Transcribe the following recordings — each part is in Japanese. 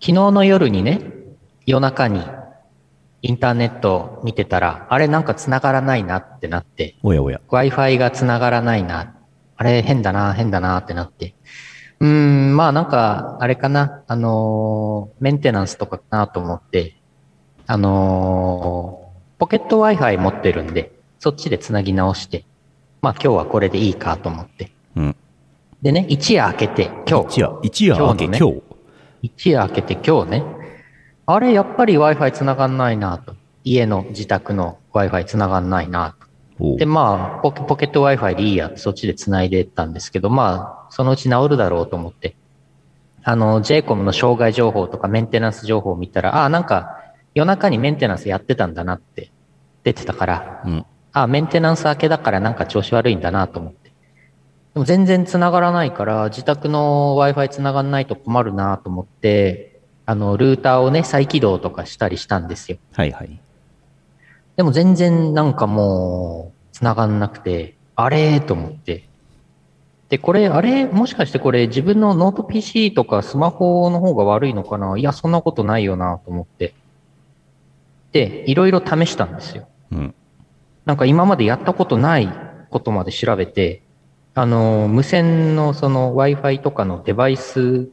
日の夜にね、夜中にインターネットを見てたら、あれなんか繋がらないなってなって、おやおや。Wi-Fi が繋がらないな。あれ変だな、変だなってなって。うーん、まあなんか、あれかな、あのーメンテナンスとかかなと思って、あのーポケット Wi-Fi 持ってるんで、そっちで繋ぎ直して、まあ今日はこれでいいかと思って。うん。でね、一夜明けて、今日。一夜、一夜明け、今日の今日？一夜明けて今日ね、あれ、やっぱり Wi-Fi 繋がんないなと。家の自宅の Wi-Fi 繋がんないなと。で、まあポケ、ポケット Wi-Fi でいいや、そっちで繋いでたんですけど、まあ、そのうち治るだろうと思って、あの、JCOM の障害情報とかメンテナンス情報を見たら、ああ、なんか、夜中にメンテナンスやってたんだなって出てたから、うん。あ、メンテナンス明けだからなんか調子悪いんだなと思って。でも全然繋がらないから、自宅の Wi-Fi 繋がんないと困るなと思って、あの、ルーターをね、再起動とかしたりしたんですよ。はいはい。でも全然なんかもう、繋がんなくて、あれーと思って。で、これ、あれ？もしかしてこれ自分のノート PC とかスマホの方が悪いのかな？いや、そんなことないよなと思って。で、いろいろ試したんですよ。うん。なんか今までやったことないことまで調べて、あの、無線のその Wi-Fi とかのデバイス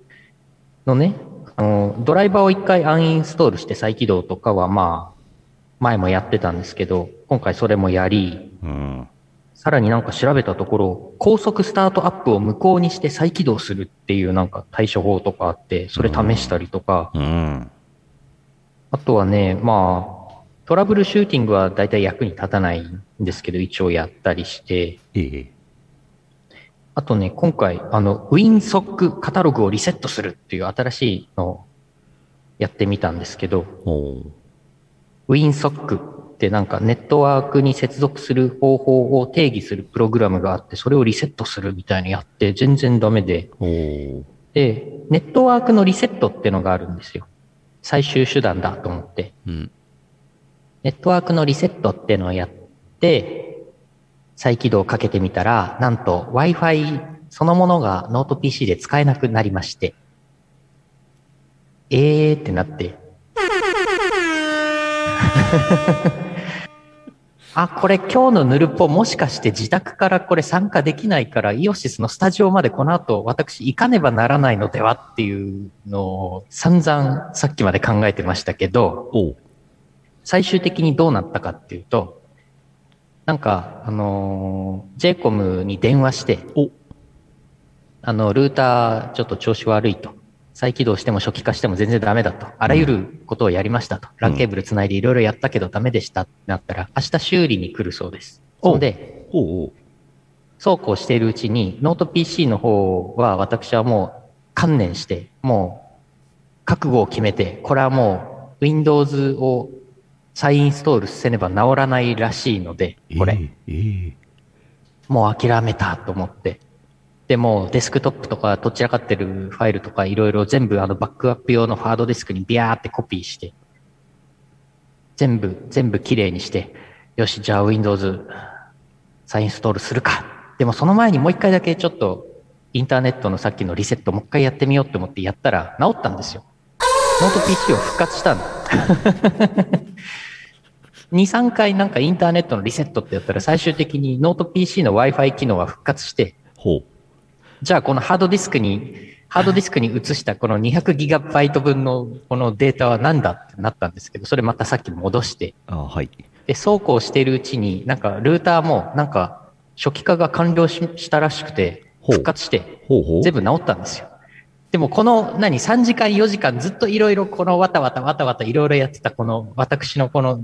のね、あの、ドライバーを一回アンインストールして再起動とかはまあ、前もやってたんですけど、今回それもやり、うん。さらになんか調べたところ、高速スタートアップを無効にして再起動するっていうなんか対処法とかあって、それ試したりとか、うん。あとはね、まあ、トラブルシューティングは大体役に立たないんですけど、一応やったりして、ええ。あとね、今回、あの、WinSock カタログをリセットするっていう新しいのをやってみたんですけど、おう WinSock ってなんかネットワークに接続する方法を定義するプログラムがあって、それをリセットするみたいにやって全然ダメで、で、ネットワークのリセットってのがあるんですよ。最終手段だと思って。うん。ネットワークのリセットっていうのをやって、再起動をかけてみたら、なんと Wi-Fi そのものがノート PC で使えなくなりまして、えーってなって。あ、これ今日のヌルポもしかして自宅からこれ参加できないから、イオシスのスタジオまでこの後私行かねばならないのではっていうのを散々さっきまで考えてましたけど、最終的にどうなったかっていうと、なんか、あのー、JCOM に電話して、おあの、ルーターちょっと調子悪いと。再起動しても初期化しても全然ダメだと。あらゆることをやりましたと。ランケーブル繋いでいろいろやったけどダメでしたってなったら、明日修理に来るそうです。おそんで、そうこうしているうちに、ノート PC の方は私はもう観念して、もう覚悟を決めて、これはもう Windows を再インストールせねば治らないらしいので、これ、ええええもう諦めたと思って。でもデスクトップとかどちらかってるファイルとかいろいろ全部あのバックアップ用のハードディスクにビャーってコピーして、全部、全部綺麗にして、よし、じゃあ Windows 再インストールするか。でもその前にもう一回だけちょっとインターネットのさっきのリセットもう一回やってみようって思ってやったら治ったんですよ。ノート PC を復活したの。2、3回なんかインターネットのリセットってやったら最終的にノート PC の Wi-Fi 機能は復活して、ほう。じゃあこのハードディスクに、ハードディスクに移したこの 200GB 分のこのデータは何だってなったんですけど、それまたさっき戻して、あはい。で、そうこうしているうちに、なんかルーターもなんか初期化が完了ししたらしくて、復活して、ほうほう。全部治ったんですよ。でもこの何3時間4時間ずっといろいろこのわたわたわたわたいろいろやってたこの私のこの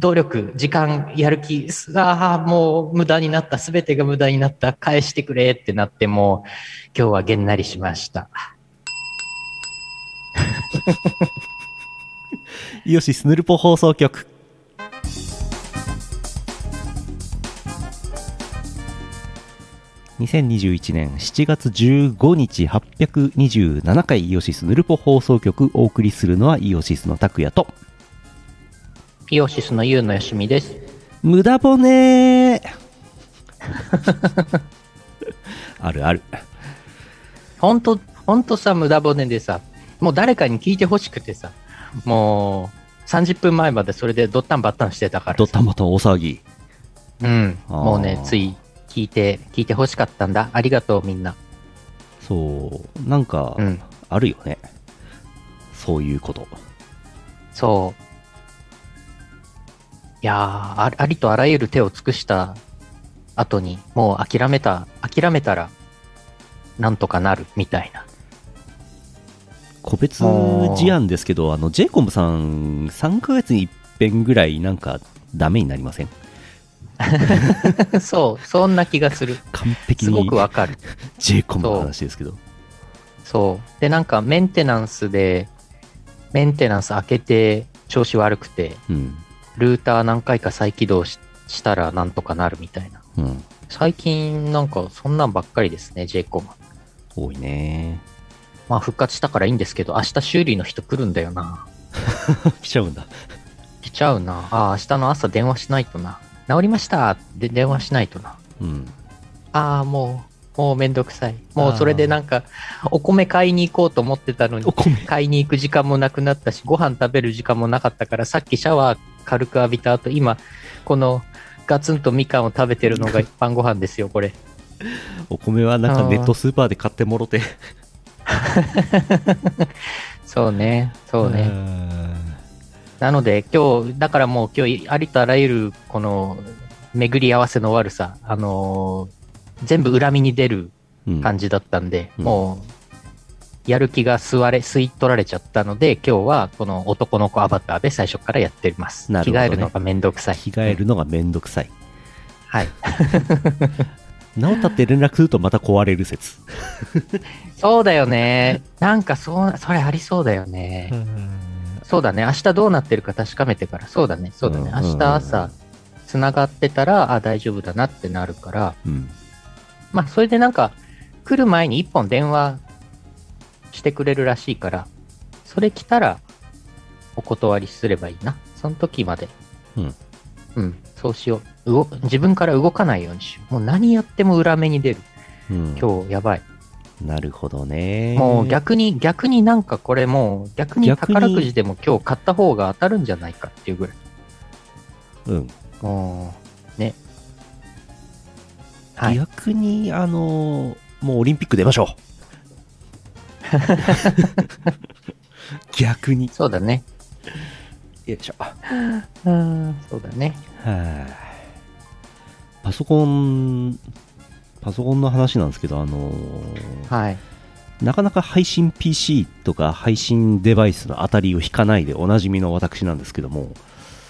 努力、時間、やる気、ああ、もう無駄になった、すべてが無駄になった、返してくれってなってもう今日はげんなりしました。イオシスヌルポ放送局。2021年7月15日827回イオシスヌルポ放送局お送りするのはイオシスの拓也とイオシスのユウのよしみです。無駄骨 あるある。ほんと、ほんとさ、無駄骨でさ、もう誰かに聞いてほしくてさ、もう30分前までそれでドッタンバッタンしてたからさ。ドッタンバタン大騒ぎ。うん。もうね、つい聞いて、聞いてほしかったんだ。ありがとう、みんな。そう、なんかう、ん。あるよね。そういうこと。そう。いやありとあらゆる手を尽くした後に、もう諦めた、諦めたら、なんとかなる、みたいな。個別事案ですけど、あの、ジェイコムさん、3ヶ月に一遍ぐらい、なんか、ダメになりません？そう、そんな気がする。完璧すごにくわかる。ジェイコムの話ですけど。そう。で、なんかメンテナンスで、メンテナンス開けて調子悪くて、うん。ルーター何回か再起動ししたらなんとかなるみたいな。うん。最近なんかそんなんばっかりですね、j コム。多いね。まあ復活したからいいんですけど、明日修理の人来るんだよな。来ちゃうんだ。来ちゃうな。ああ、明日の朝電話しないとな。治りましたで電話しないとな。うん。ああ、もう、もうめんどくさい。もうそれでなんか、お米買いに行こうと思ってたのにお、米。買いに行く時間もなくなったし、ご飯食べる時間もなかったから、さっきシャワー軽く浴びた後、今、このガツンとみかんを食べてるのが 一般ご飯ですよ、これ。お米はなんかネットスーパーで買ってもろて。そうね、そうね。ね。なので、今日、だからもう今日、ありとあらゆる、この、巡り合わせの悪さ、あのー全部恨みに出るうん感じだったんで、うんもう、やる気が吸われ、吸い取られちゃったので、今日はこの男の子アバターで最初からやってます。着なるほどね替えるのがめんどくさい。着替えるのがめんどくさい。はい。なおたって連絡するとまた壊れる説。そうだよね。なんかそう、それありそうだよね。そうだね。明日どうなってるか確かめてから。そうだね。そうだね。うん明日朝、つながってたら、あ、大丈夫だなってなるから、うん。まあ、それでなんか、来る前に一本電話してくれるらしいから、それ来たら、お断りすればいいな。その時まで。うん。うん、そうしよう。動自分から動かないようにしよう。もう何やっても裏目に出る。うん、今日やばい。なるほどね。もう逆に、逆になんかこれもう、逆に宝くじでも今日買った方が当たるんじゃないかっていうぐらい。うん。もう、ね。はい。逆に、あのーもうオリンピック出ましょう。逆に。そうだね。よいしょ。はうん、そうだね。いパソコン、パソコンの話なんですけど、あのーはい。なかなか配信 PC とか配信デバイスの当たりを引かないでおなじみの私なんですけども、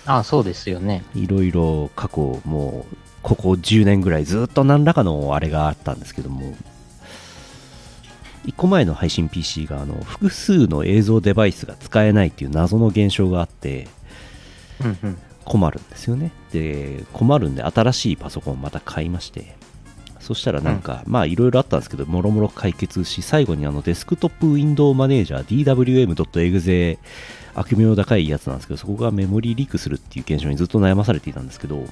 あそうですよね。いろいろ過去もうここ10年ぐらいずっと何らかのあれがあったんですけども1個前の配信 PC があの複数の映像デバイスが使えないっていう謎の現象があって。困るんですよねで困るんで新しいパソコンをまた買いましてそしたらなんか、まあいろいろあったんですけどもろもろ解決し最後にあのデスクトップウィンドウマネージャー DWM.exe 悪名高いやつなんですけどそこがメモリーリークするっていう現象にずっと悩まされていたんですけど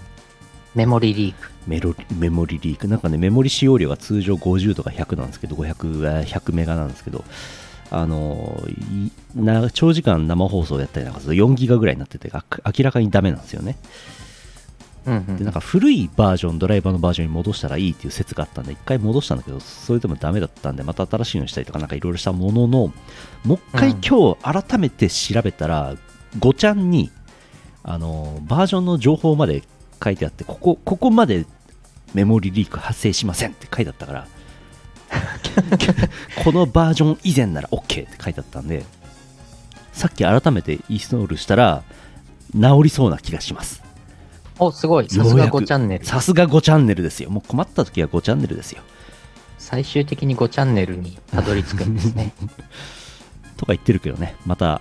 メモリリーク。メロメモリリークなんかねメモリ使用量が通常50とか100なんですけど500 100メガなんですけどあの長時間生放送やったりなんかすると4ギガぐらいになっててあ明らかにダメなんですよねうんうん。でなんか古いバージョンドライバーのバージョンに戻したらいいっていう説があったんで一回戻したんだけどそれでもダメだったんでまた新しいのにしたりとかなんかいろいろしたもののもう一回うん今日改めて調べたら、ごちゃんにあのバージョンの情報まで書いてあってここここまでメモリリーク発生しませんって書いてあったから このバージョン以前なら OK って書いてあったんでさっき改めてインストールしたら治りそうな気がしますお、すごい。さすがようやく。5チャンネル。さすが5チャンネルですよ。もう困った時は5チャンネルですよ。最終的に5チャンネルにたどり着くんですね。とか言ってるけどね。また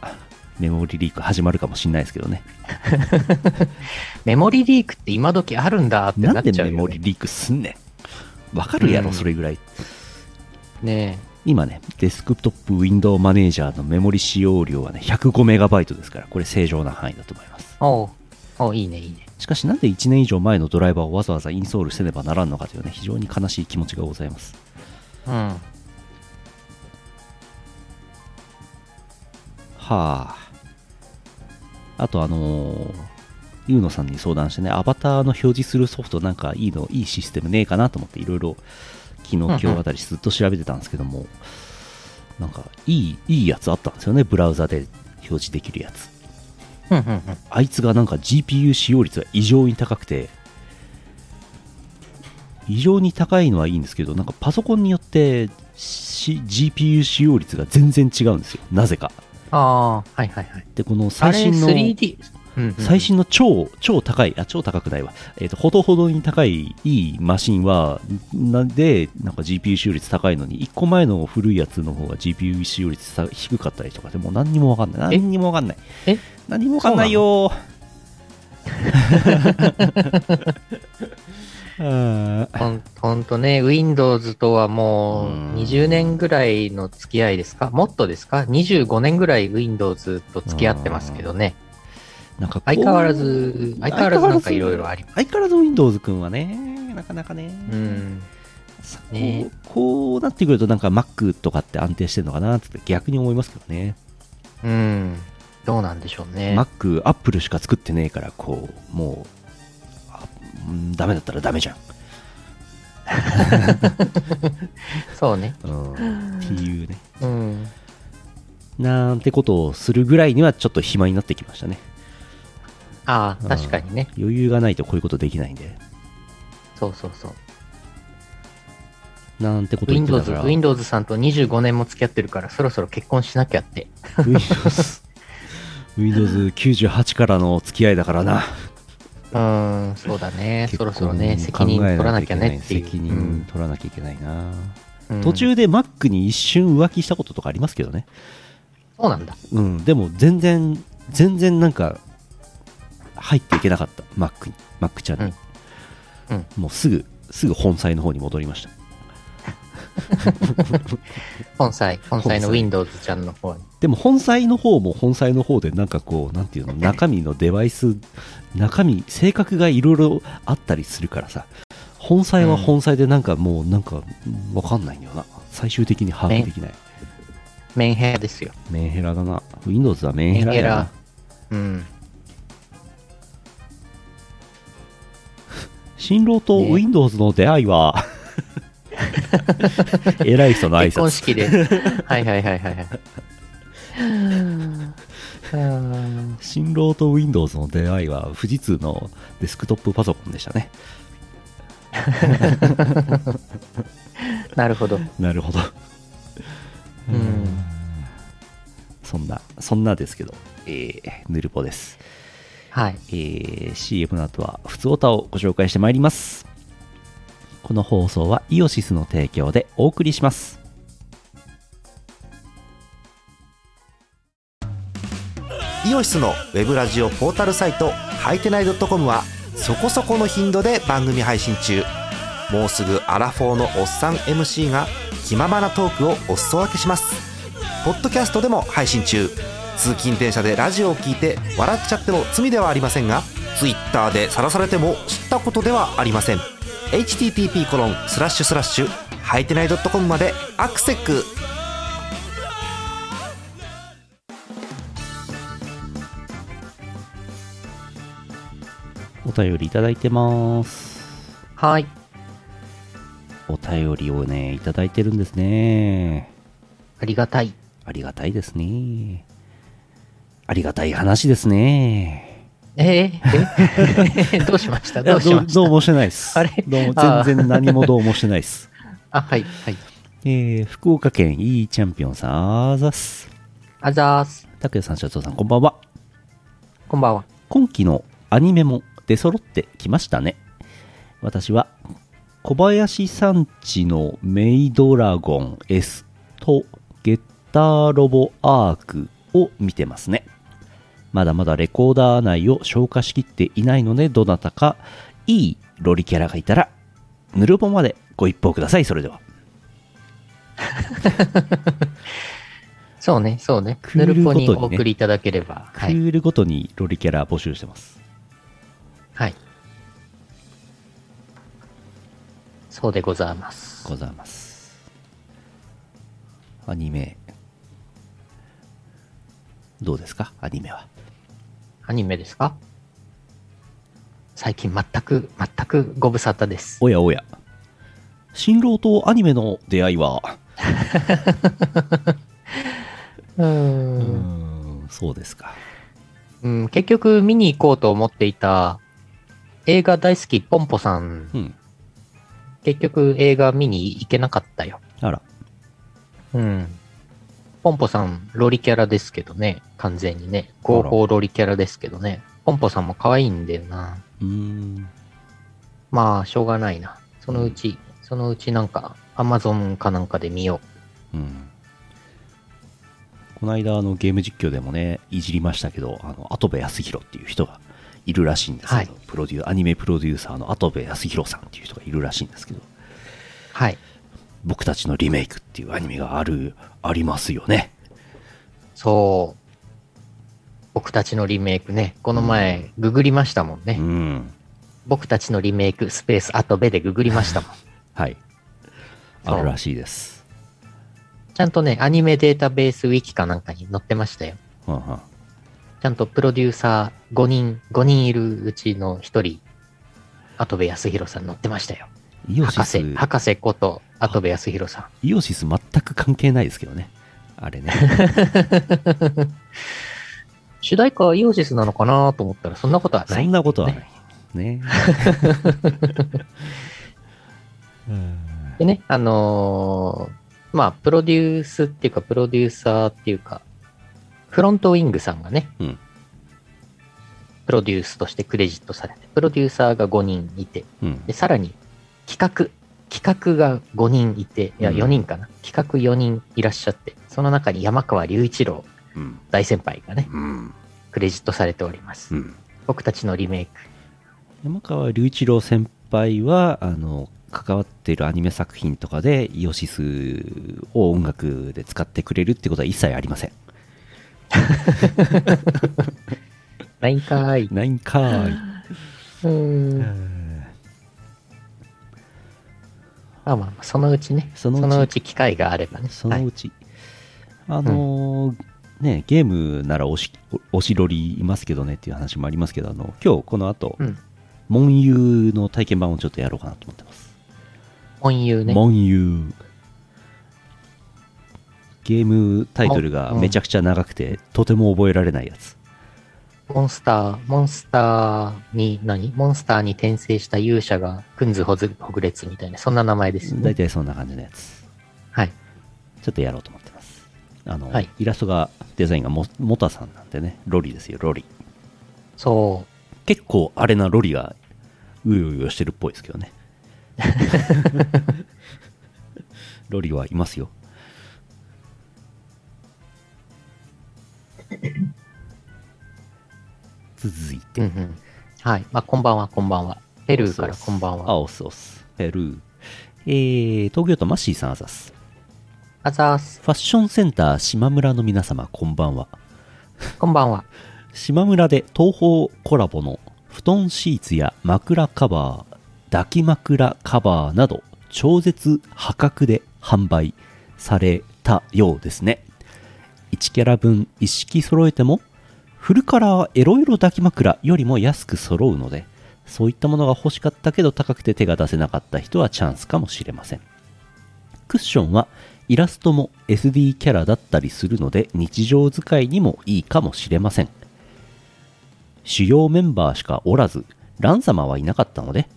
メモリリーク始まるかもしれないですけどね。メモリリークって今時あるんだってななんっでメモちゃうよね。リリークすんねん。わかるやろ、うん。それぐらい。ね今ねデスクトップウィンドウマネージャーのメモリ使用量はね105メガバイトですからこれ正常な範囲だと思います。おう。おういいね、いいね。しかしなんで1年以上前のドライバーをわざわざインストールせねばならんのかというね非常に悲しい気持ちがございますうん。はあ。あとあのー、ユーノさんに相談してね、アバターの表示するソフトなんかいいの、いいシステムねえかなと思っていろいろ昨日今日あたりずっと調べてたんですけども、なんかいい、いいやつあったんですよね、ブラウザで表示できるやつ。あいつがなんか GPU 使用率が異常に高くて、異常に高いのはいいんですけど、なんかパソコンによって、し GPU 使用率が全然違うんですよ、なぜか。ああ、はいはいはい。で、この最新の、3D。うんうん最新の超、超高い、あ、超高くないわ。えっ、と、ほどほどに高いいいマシンは、なんで、なんか GPU 使用率高いのに、1個前の古いやつの方が GPU 使用率さ低かったりとかでもう何にもわかんない。え？何にもわかんない。え？何にもわかんないよ ほんほんとね、Windows とはもううん20年ぐらいの付き合いですか？もっとですか ?25 年ぐらい Windows と付き合ってますけどね。なんか相変わらず、相変わらずなんかいろいろあります。相変わらず Windows 君はね、なかなかね。うん。さねこうなってくるとなんか Mac とかって安定してるのかなって逆に思いますけどね。うん。どうなんでしょうね。Mac、Apple しか作ってねえから、こう、もう、ダメだったらダメじゃん。そうね。うん、っていうね。うん。なんてことをするぐらいにはちょっと暇になってきましたね。ああ、確かにね。余裕がないとこういうことできないんで。そうそうそう。なんてこと言ってた Windows から。、Windows さんと25年も付き合ってるから、そろそろ結婚しなきゃって。Windows、Windows98 からの付き合いだからな。うん、そうだね。そろそろね、責任取らなきゃねっていう。責任取らなきゃいけないな。うん途中で Mac に一瞬浮気したこととかありますけどね。そうなんだ。うん、でも全然、全然なんか、入っていけなかった、Mac に、Mac ちゃんに。うんもうすぐ、すぐ本妻の方に戻りました。本妻、本妻の Windows ちゃんの方に。でも本妻の方も本妻の方でなんかこう、なんていうの、中身のデバイス、中身、性格がいろいろあったりするからさ、本妻は本妻でなんかもうなんか、うんわかんないんだよな。最終的に把握できない。メンヘラですよ。メンヘラだな。Windows はメンヘラだな。うん。新郎とね Windows の出会いは、偉い人の挨結婚拶。式で。はいはいはいはい 新郎と Windows の出会いは富士通のデスクトップパソコンでしたね。なるほど。なるほど。うんそんな、そんなですけど、えー、ヌルポです。はい。えー CM の後は、普通歌をご紹介してまいります。この放送はイオシスの提供でお送りします。イオシスのウェブラジオポータルサイトはいてない .com はそこそこの頻度で番組配信中もうすぐアラフォーのおっさん MC が気ままなトークをお裾分けしますポッドキャストでも配信中通勤電車でラジオを聞いて笑っちゃっても罪ではありませんが Twitter で晒されても知ったことではありません http コロンスラッシュスラッシュはいてない .com までアクセックお便りいただいてます。はい。お便りをね、いただいてるんですね。ありがたい。ありがたいですね。ありがたい話ですね。えー、えどうしました？どうしました？どうもしてないです。あれ？どうも全然何もどうもしてないです。あ、はい、はい。えー、福岡県 E チャンピオンさん、あざっす。あざーす。拓也さん、社長さん、こんばんは。こんばんは。今期のアニメも出揃ってきましたね。私は小林さんちのメイドラゴン S とゲッターロボアークを見てますね。まだまだレコーダー内を消化しきっていないので、どなたかいいロリキャラがいたら、ヌルポまでご一報ください。それでは。そうね、そうね。クールヌルポにお送りいただければ。クはい。ールごとにロリキャラ募集してます。はい。そうでございます。ございます。アニメ。どうですか？アニメは。アニメですか？最近全く、全くご無沙汰です。おやおや。新郎とアニメの出会いは、うー。ん、そうですか。うん、結局見に行こうと思っていた映画大好きポンポさん、うん。結局映画見に行けなかったよ。あら。うん。ポンポさん、ロリキャラですけどね。完全にね。合法ロリキャラですけどね。ポンポさんも可愛いんだよな。うーん。まあ、しょうがないな。そのうち、そのうちなんか、アマゾンかなんかで見ようん。この間、あの、ゲーム実況でもね、いじりましたけど、あの、跡部康弘っていう人がいるらしいんですけど、はいプロデュー、アニメプロデューサーの跡部康弘さんっていう人がいるらしいんですけど、う。はい。僕たちのリメイクっていうアニメがある、ありますよね。そう。僕たちのリメイクね。この前、ググりましたもんね。うん。僕たちのリメイク、スペース、アトベでググりましたもん。はい。あるらしいです。ちゃんとね、アニメデータベースウィキかなんかに載ってましたよ。はんはんちゃんとプロデューサー5人、5人いるうちの1人、跡部康弘さん載ってましたよ。イオシス、博士、博士こと跡部康弘さん。イオシス全く関係ないですけどね。あれね。主題歌はイオシスなのかなと思ったら、そんなことはない。そんなことはなねい。ね。うんでね、あのーまあ、プロデュースっていうか、プロデューサーっていうか、フロントウィングさんがね、うんプロデュースとしてクレジットされて、プロデューサーが5人いて、うんで、さらに企画、企画が5人いて、いや、うん4人かな。企画4人いらっしゃって、その中に山川隆一郎うん。大先輩がね、うん。クレジットされております。うん。僕たちのリメイク。山川隆一郎先輩は、あの、関わっているアニメ作品とかでイオシスを音楽で使ってくれるってことは一切ありません。ないんかーい。ないんかーい。うーん。まあまあまあ、そのうちね、そのうちうち機会があればね。はいそのうち、あのーね、ゲームならおし、おしろりいますけどねっていう話もありますけど、あの、今日この後、うん。モンユーの体験版をちょっとやろうかなと思ってます。本優ね。モンユー。ゲームタイトルがめちゃくちゃ長くて、とても覚えられないやつ。モンスター、モンスターに何、モンスターに転生した勇者が、クンズほずほぐれつみたいな、そんな名前ですよ大ね。体そんな感じのやつ。はい。ちょっとやろうと思ってます。あの、はいイラストが、デザインがモモタさんなんでね、ロリですよ、ロリ。そ結構あれなロリがうようよしてるっぽいですけどね ロリはいますよ続いう。うて、んうん。はい。まあ、こんばんは、こんばんは。ペルーからこんばんあは。オスオスペルーえー、東京都マッシーさんあざすあざーす。ファッションセンター島村の皆様こんばんはこんばんは。島村で東宝コラボの布団シーツや枕カバー抱き枕カバーなど超絶破格で販売されたようですね1キャラ分一式揃えてもフルカラーエロエロ抱き枕よりも安く揃うのでそういったものが欲しかったけど高くて手が出せなかった人はチャンスかもしれません。クッションはイラストも SD キャラだったりするので日常使いにもいいかもしれません。主要メンバーしかおらずラン様はいなかったので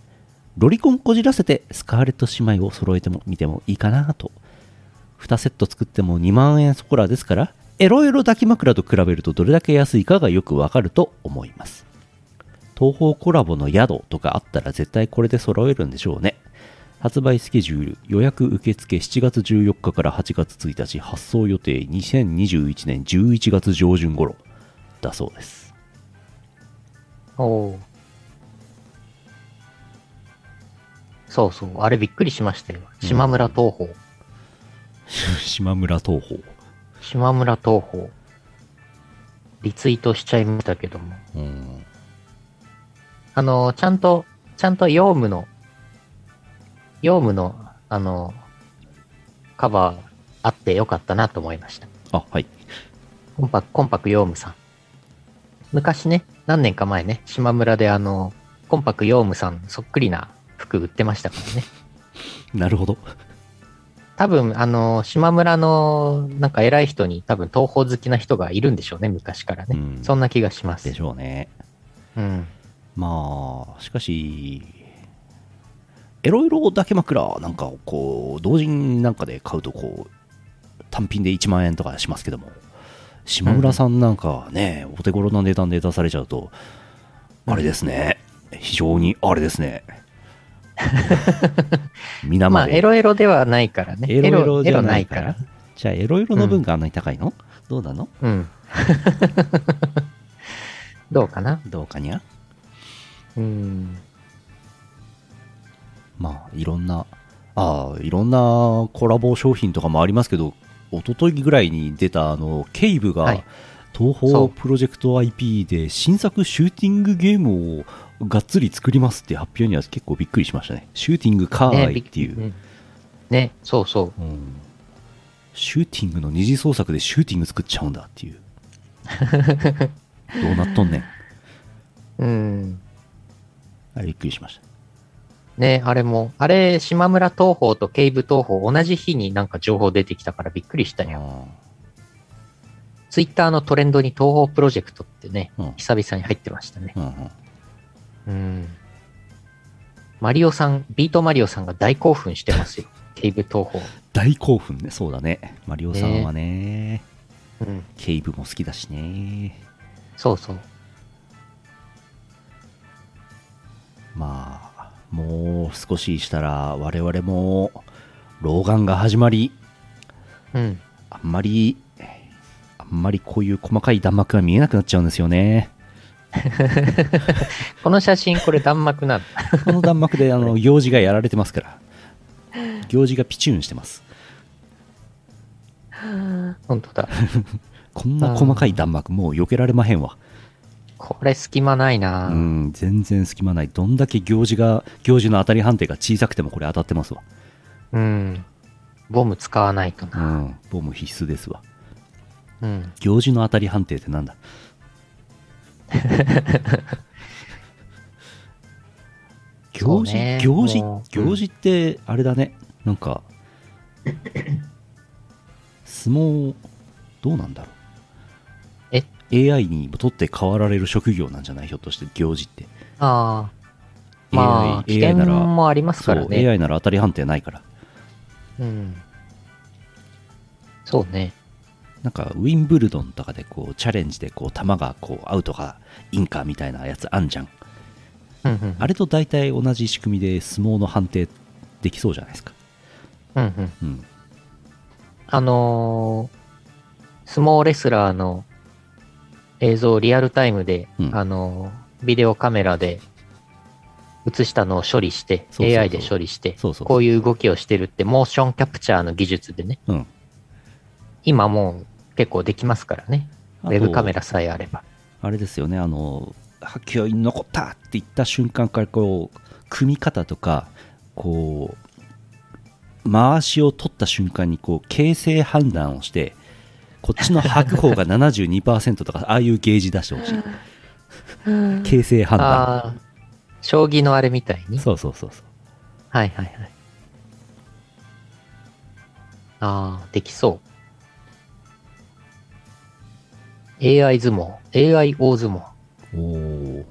ロリコンこじらせてスカーレット姉妹を揃えてもみてもいいかなと。2セット作っても2万円そこらですからエロエロ抱き枕と比べるとどれだけ安いかがよくわかると思います東宝コラボの宿とかあったら絶対これで揃えるんでしょうね発売スケジュール予約受付7月14日から8月1日発送予定2021年11月上旬頃だそうですおお。そうそう。あれびっくりしましたよ。島村東宝。島村東宝島村東宝。リツイートしちゃいましたけども。うんあの、ちゃんと、ちゃんとヨウムの、ヨウムの、あの、カバーあってよかったなと思いました。あはいコンパク、コンパクヨウムさん。昔ね、何年か前ね、島村であの、コンパクヨウムさんそっくりな服売ってましたからね。なるほど。多分、あの、島村の、なんか偉い人に多分東宝好きな人がいるんでしょうね、昔からね。うんそんな気がします。でしょうね。うん。まあ、しかし、エロエロだけ枕なんかをこう、同人なんかで買うとこう、単品で1万円とかしますけども、島村さんなんかはね、お手頃な値段で出されちゃうと、あれですね、非常にあれですね。皆まあ、までエロエロではないからね。エロエロじゃないから。じゃあ、エロエロの分があんなに高いの、どうなの？うん。どうかな？どうかにゃ？うん。まあ、いろんな、ああ、いろんなコラボ商品とかもありますけど、一昨日ぐらいに出た、あの、ケイブがはい、東宝プロジェクト IP で新作シューティングゲームをがっつり作りますって発表には結構びっくりしましたね。シューティングカーイっていう。ね。ね、そうそう。うんシューティングの二次創作でシューティング作っちゃうんだっていう。どうなっとんねん。うん。あれびっくりしました。ね、あれも、あれ、島村東宝とケイブ東宝同じ日になんか情報出てきたからびっくりしたよ。あツイッターのトレンドに東宝プロジェクトってね、うん久々に入ってましたねー。うんうんうん。マリオさん、ビートマリオさんが大興奮してますよ。ケイブ東宝。大興奮ね。そうだね。マリオさんはねうん。ケイブも好きだしね。そうそう。まあ、もう少ししたら我々も老眼が始まり、うん。あんまり、あんまりこういう細かい弾幕が見えなくなっちゃうんですよね。この写真、これ弾幕なんだ。この弾幕であの行事がやられてますから。行事がピチューンしてます。本当だ。こんな細かい弾幕もう避けられまへんわ。これ隙間ないな、うん、全然隙間ない。どんだけ行事が、行事の当たり判定が小さくてもこれ当たってますわ。うん。ボム使わないとうな。ん、ボム必須ですわ。うん。行事の当たり判定ってなんだ？行事、ね行事行事ってあれだね、なんか相撲どうなんだろえ？う AI にとって変わられる職業なんじゃない？ひょっとして行事ってああ。まあ、AI, 危険ならもありますからね。AI なら当たり判定ないからうん。そうね。なんかウィンブルドンとかでこうチャレンジでこう球がこうアウトかインかみたいなやつあんじゃんうんうん。あれと大体同じ仕組みで相撲の判定できそうじゃないですか。うんうん。うん。あのー相撲レスラーの映像をリアルタイムで、うんあのービデオカメラで映したのを処理して、そうそうそう AI で処理してこういう動きをしてるって、モーションキャプチャーの技術でね、うん。今もう結構できますからね。ウェブカメラさえあれば。あれですよね、あの、勢いに残ったって言った瞬間から、こう、組み方とか、こう、回しを取った瞬間に、こう、形成判断をして、こっちの白鵬が72%とか、ああいうゲージ出してほしい。形成判断。将棋のあれみたいに？そうそうそうそう。はいはいはい。ああ、できそう。AI 相撲、AI 大相撲。おー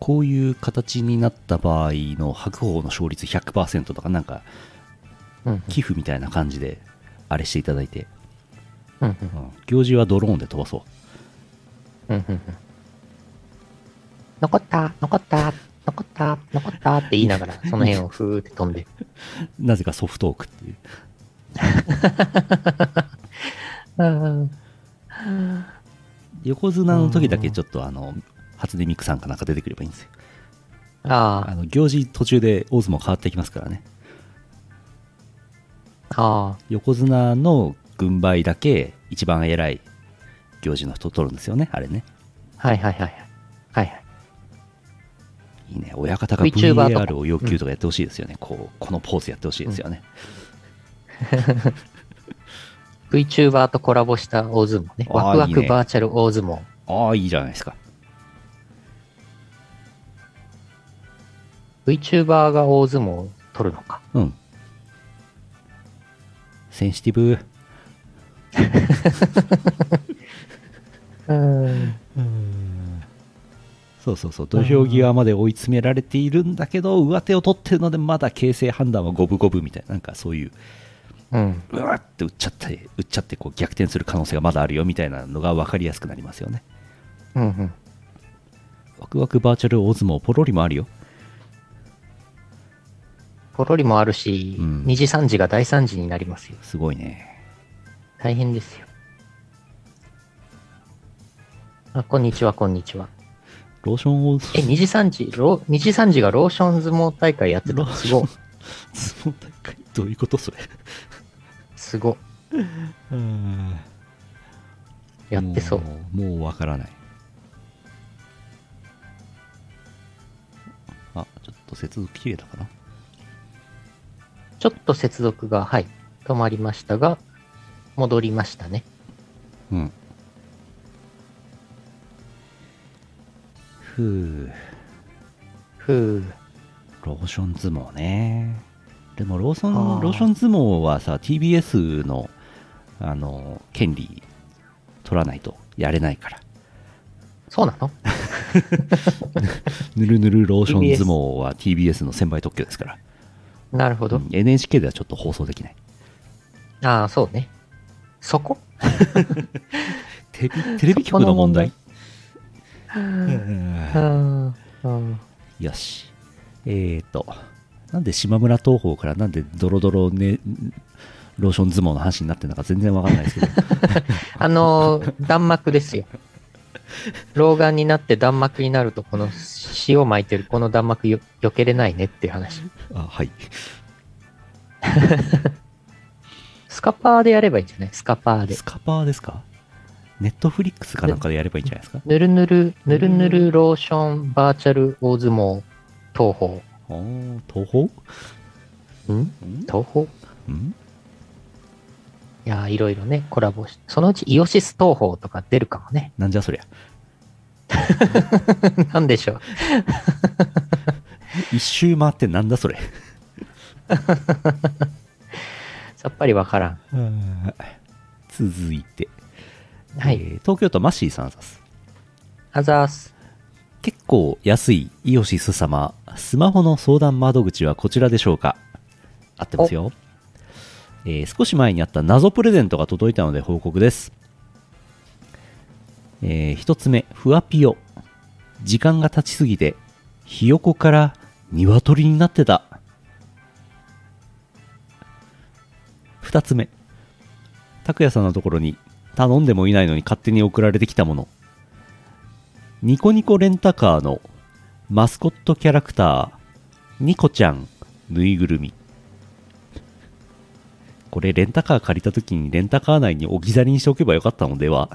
こういう形になった場合の白鵬の勝率100%とか、なんか、うん寄付みたいな感じで、あれしていただいて、うんうんうん行事はドローンで飛ばそう。うんうんうん残った、残った、残った、残ったって言いながら、その辺をふーって飛んで。なぜかソフトークっていう。うん横綱の時だけちょっとあの、初音ミクさんかなんか出てくればいいんですよ。ああの、行事途中で大相撲変わってきますからね。あ、あ横綱の軍配だけ一番偉い行事の人取るんですよね、あれね。あ、はいはいはいはい。はいはい。いいね。親方が VAR を要求とかやってほしいですよね。こう、このポーズやってほしいですよね。VTuber とコラボした大相撲ね。あーワクワいいねクバーチャル大相撲。ああ、いいじゃないですか。VTuber が大相撲を取るのか。うん。センシティブ。うん。そうそうそう。土俵際まで追い詰められているんだけど、上手を取ってるので、まだ形勢判断は五分五分みたいな、なんかそういう、うん。うわって打っちゃって、打っちゃってこう逆転する可能性がまだあるよみたいなのが分かりやすくなりますよね。うんうん。ワクワクバーチャル大相撲、ポロリもあるよ。ポロリもあるし、うん2時3時が大3時になりますよ。すごいね。大変ですよ。あ、こんにちは、こんにちは。ローションを、え、2時3時、ロ2時3時がローション相撲大会やってた。すごい。相撲大会？どういうことそれ？すごい。やってそう。もう。もうわからない。あ、ちょっと接続切れたかな？ちょっと接続が、はい、止まりましたが、戻りましたね。うん。ふう。ふう。ローション相撲ね。でもローソあン、ーローション相撲はさ、TBS の、あの、権利取らないとやれないから。そうなの？ぬるぬるローション相撲は TBS の先輩特許ですから。なるほど。うん NHK ではちょっと放送できない。ああ、そうね。そこ？テレビテレビ局の問題？よし。えーと、なんで島村東宝からなんでドロドロね、ローション相撲の話になってるのか全然わかんないですけど。あのー、弾幕ですよ。老眼になって弾幕になると、この塩巻いてるこの弾幕よ避けれないねっていう話。あ、はい。スカパーでやればいいんじゃない？スカパーでス。カパーですか？ネットフリックスかなんかでやればいいんじゃないですか？ぬるぬる、ぬるぬるローションバーチャル大相撲東宝。あー東宝？ん？ん？東宝？いん？やー、いろいろね、コラボして。そのうちイオシス東宝とか出るかもね。なんじゃそりゃ。なんでしょう。一周回ってなんだそれ？さっぱりわからん。続いて、はい。えー東京都マッシーさんです。あざーす。結構安いイオシス様、スマホの相談窓口はこちらでしょうか？合ってますよ。えー少し前にあった謎プレゼントが届いたので報告です。えー一つ目、ふわぴよ。時間が経ちすぎて、ひよこから鶏になってた。二つ目、拓也さんのところに頼んでもいないのに勝手に送られてきたもの。ニコニコレンタカーのマスコットキャラクター、ニコちゃん、ぬいぐるみ。これレンタカー借りた時にレンタカー内に置き去りにしておけばよかったのでは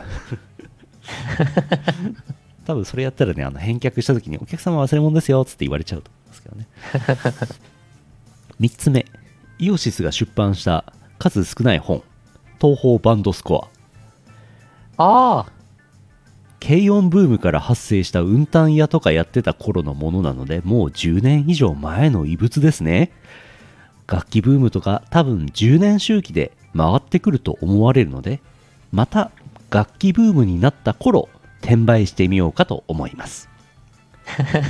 多分それやったらね、あの返却した時にお客様忘れ物ですよ、つって言われちゃうと思うんですけどね。3つ目、イオシスが出版した数少ない本、東方バンドスコア。ああ、軽音ブームから発生した運搬屋とかやってた頃のものなので、もう10年以上前の遺物ですね。楽器ブームとか多分10年周期で回ってくると思われるので、また楽器ブームになった頃、転売してみようかと思います。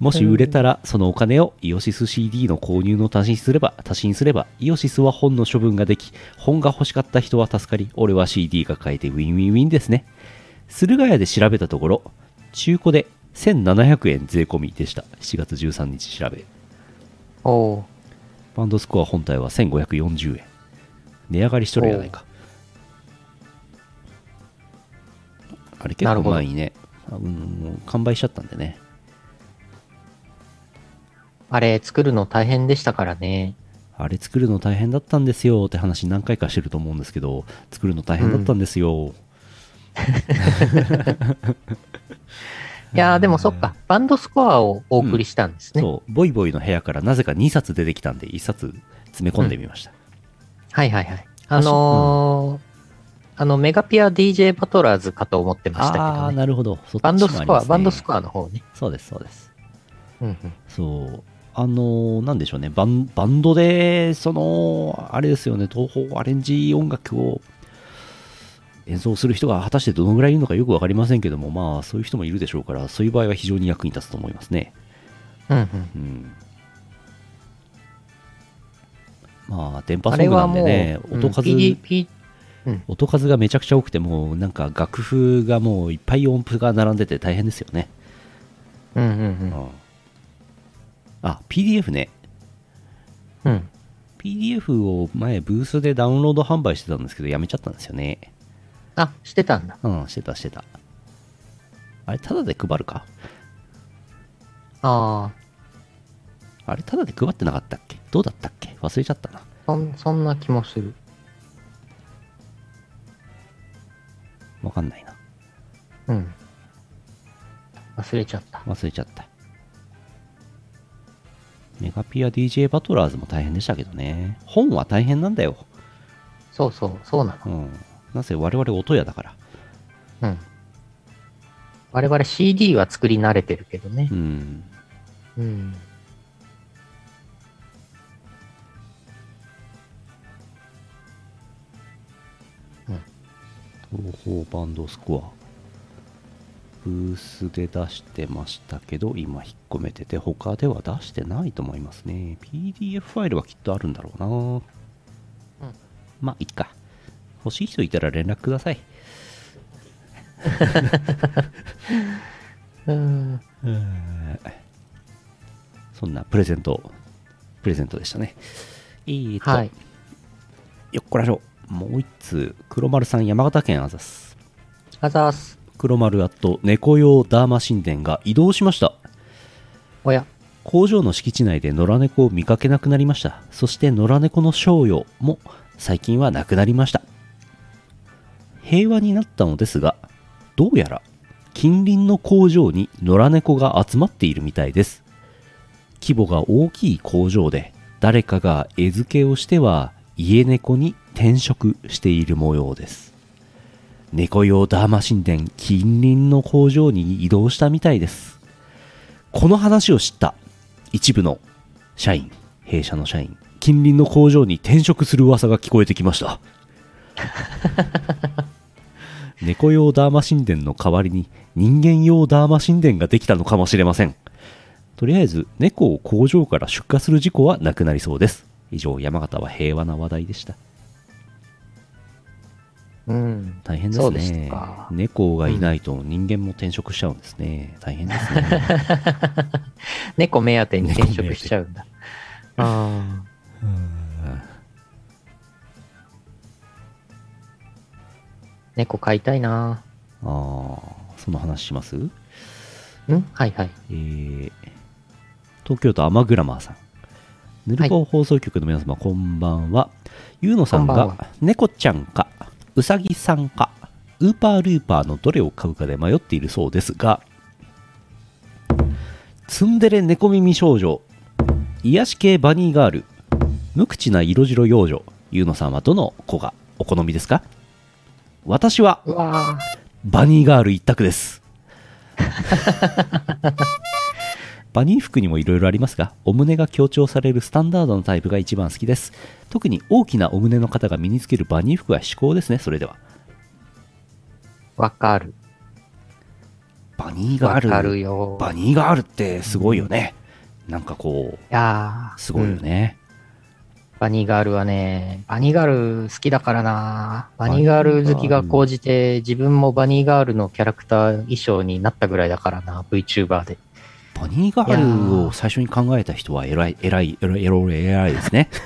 もし売れたら、そのお金をイオシス CD の購入の足しにすれば、足しにすれば、イオシスは本の処分ができ、本が欲しかった人は助かり、俺は CD が買えてウィンウィンウィンですね。駿河屋で調べたところ、中古で1700円税込みでした。7月13日調べ。おうバンドスコア本体は1540円。値上がりしとるやないか。あれ結構前にね、あうん、完売しちゃったんでね。あれ、作るの大変でしたからね。あれ作るの大変だったんですよって話何回かしてると思うんですけど、作るの大変だったんですよ。いやー、でもそっか、バンドスコアをお送りしたんですね。そう、ボイボイの部屋からなぜか2冊出てきたんで、1冊詰め込んでみました。はいはいはい。あのーあの、メガピア DJ バトラーズかと思ってましたけああー、どね。なるほど。バンドスコア、バンドスコアの方ね。そうです、そうです。うんうん。そう。あのーなんでしょうね。バンバンドで、その、あれですよね、東宝アレンジ音楽を演奏する人が果たしてどのぐらいいるのかよくわかりませんけども、まあ、そういう人もいるでしょうから、そういう場合は非常に役に立つと思いますね。うんうん。うん。まあ、電波ソングなんでね、うん音数、PD P 音数がめちゃくちゃ多くて、もうなんか楽譜がもういっぱい音符が並んでて大変ですよね。うんうんうんあ、PDF ね。うん。うん。PDF を前ブースでダウンロード販売してたんですけどやめちゃったんですよね。あ、してたんだ。うん、してたしてた。あれ、ただで配るか？ああ、あれ、ただで配ってなかったっけ？どうだったっけ？忘れちゃったな。そんそんな気もする。わかんないな。うん。忘れちゃった。忘れちゃった。メガピア DJ バトラーズも大変でしたけどね。本は大変なんだよ。そうそう、そうなの。うん。なぜ我々音屋だから。うん。我々 CD は作り慣れてるけどねう。ん。うん。東宝バンドスコア。ブースで出してましたけど、今引っ込めてて、他では出してないと思いますね。PDF ファイルはきっとあるんだろうな。まあ、いっか。欲しい人いたら連絡ください。うん。そんなプレゼント、プレゼントでしたね。えーと、はい。よっこらしょ。もう一通、黒丸さん、山形県あざす。あざーす。黒丸アット猫用ダーマ神殿が移動しました。おや。工場の敷地内で野良猫を見かけなくなりました。そして野良猫の賞与も最近はなくなりました。平和になったのですが、どうやら近隣の工場に野良猫が集まっているみたいです。規模が大きい工場で誰かが餌付けをしては家猫に転職している模様です。猫用ダーマ神殿近隣の工場に移動したみたいです。この話を知った一部の社員、弊社の社員、近隣の工場に転職する噂が聞こえてきました。猫用ダーマ神殿の代わりに人間用ダーマ神殿ができたのかもしれません。とりあえず、猫を工場から出荷する事故はなくなりそうです。以上、山形は平和な話題でした。うん。大変ですね。猫がいないと人間も転職しちゃうんですね。大変ですね。猫目当てに転職しちゃうんだ。ああ。猫飼いたいなああ、その話します？ん？はいはい。えー東京都アマグラマーさん。ヌルポ放送局の皆様、こんばんは。ゆうのさんが猫ちゃんか、うさぎさんか、ウーパールーパーのどれを買うかで迷っているそうですが、ツンデレ猫耳少女、癒し系バニーガール、無口な色白幼女、ゆうのさんはどの子が。お好みですか？私はバニーガール一択です。バニー服にもいろいろありますが、お胸が強調されるスタンダードのタイプが一番好きです。特に大きなお胸の方が身につけるバニー服は至高ですね、それでは。ーわかる。バニーガール、わかるよ。バニーガールってすごいよね。なんかこう、いやーすごいよね。バニーガールはね、バニーガール好きだからな。バニーガール好きが高じて、自分もバニーガールのキャラクター衣装になったぐらいだからな、VTuber で。バニーガールを最初に考えた人は偉い、偉い、偉い、偉い、ですね。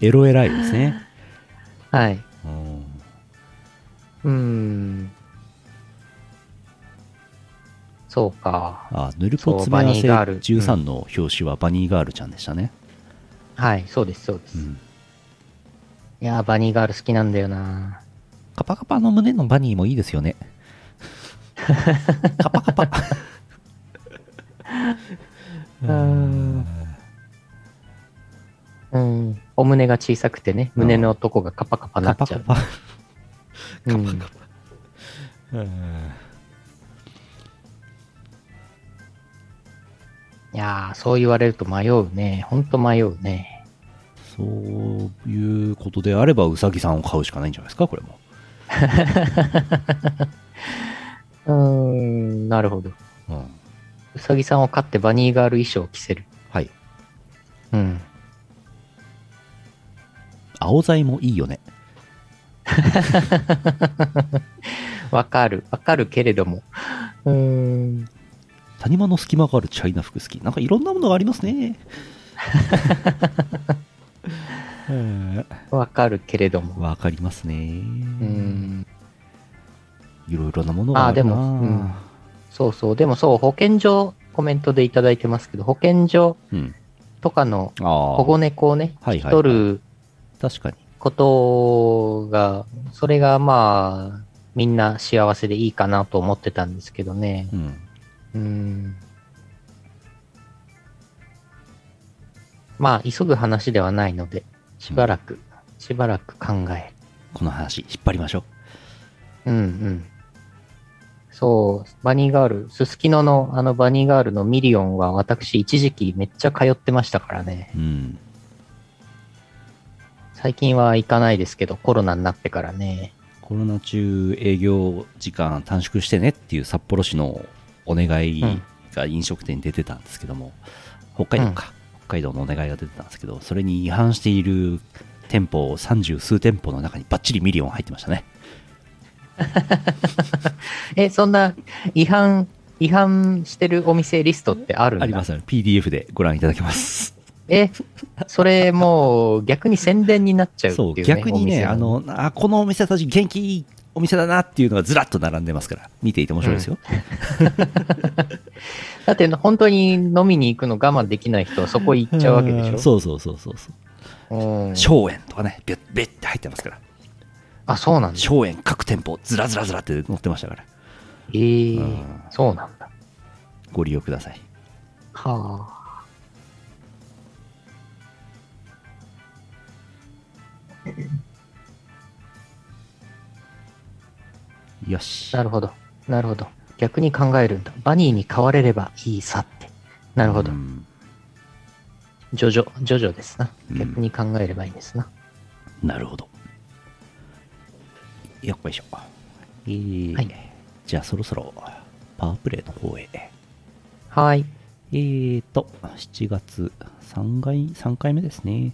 エロ偉いですね。はい。うんうーん。そうか。あ、ヌルポ詰め合わせバニーガール13の表紙はバニーガールちゃんでしたね。はい、そうです、そうです。うんいやー、バニーガール好きなんだよな。カパカパの胸のバニーもいいですよね。カパカパ。うん。うん。お胸が小さくてね、胸のとこがカパカパなっちゃう。カパカパ。うんカパカパ。うんいやー、そう言われると迷うね。ほんと迷うね。そういうことであれば、うさぎさんを買うしかないんじゃないですか、これも。うーん、なるほど。うん。うさぎさんを飼ってバニーガール衣装を着せる。はい。うん。青材もいいよね。わかる。わかるけれども。うーん。谷間の隙間があるチャイナ服好き。なんかいろんなものがありますね。うんわかるけれども。わかりますね。うーん。いろいろなものがあー、であるなも、うん。そうそう。でもそう、保健所、コメントでいただいてますけど、保健所うん。とかの。保護猫をね、引き取る確かに。ことが、それがまあ、みんな幸せでいいかなと思ってたんですけどね。うん。うーん。まあ、急ぐ話ではないので、しばらく、しばらく考える。この話、引っ張りましょう。うんうん。そう、バニーガール、すすきののあのバニーガールのミリオンは私一時期めっちゃ通ってましたからね。うん。最近は行かないですけど、コロナになってからね。コロナ中営業時間短縮してねっていう札幌市のお願いが飲食店に出てたんですけども、北海道か、北海道のお願いが出てたんですけど、それに違反している店舗、三十数店舗の中にバッチリミリオン入ってましたね。え、そんな違反、違反してるお店リストってあるんだ？あります。PDF でご覧いただけます。え、それもう逆に宣伝になっちゃうってそ、いううね。逆にね、あの、あ、このお店たち元気いいお店だなっていうのがずらっと並んでますから、見ていて面白いですよ。だって本当に飲みに行くの我慢できない人はそこ行っちゃうわけでしょ？そうそうそうそうそう。うん荘園とかね、べっべって入ってますから。あ、そうなんだ。荘園各店舗、ずらずらずらって載ってましたから。えーうんそうなんだ。ご利用ください。はあ。よし。なるほど。なるほど。逆に考えるんだ。バニーに変われればいいさって。なるほどう。んジョジョ、ジョジョですな。うん逆に考えればいいんですな。なるほど。よっこいしょ。えーはいじゃあそろそろパワープレイの方へ。はい。えーと、7月3回 ,3 回目ですね。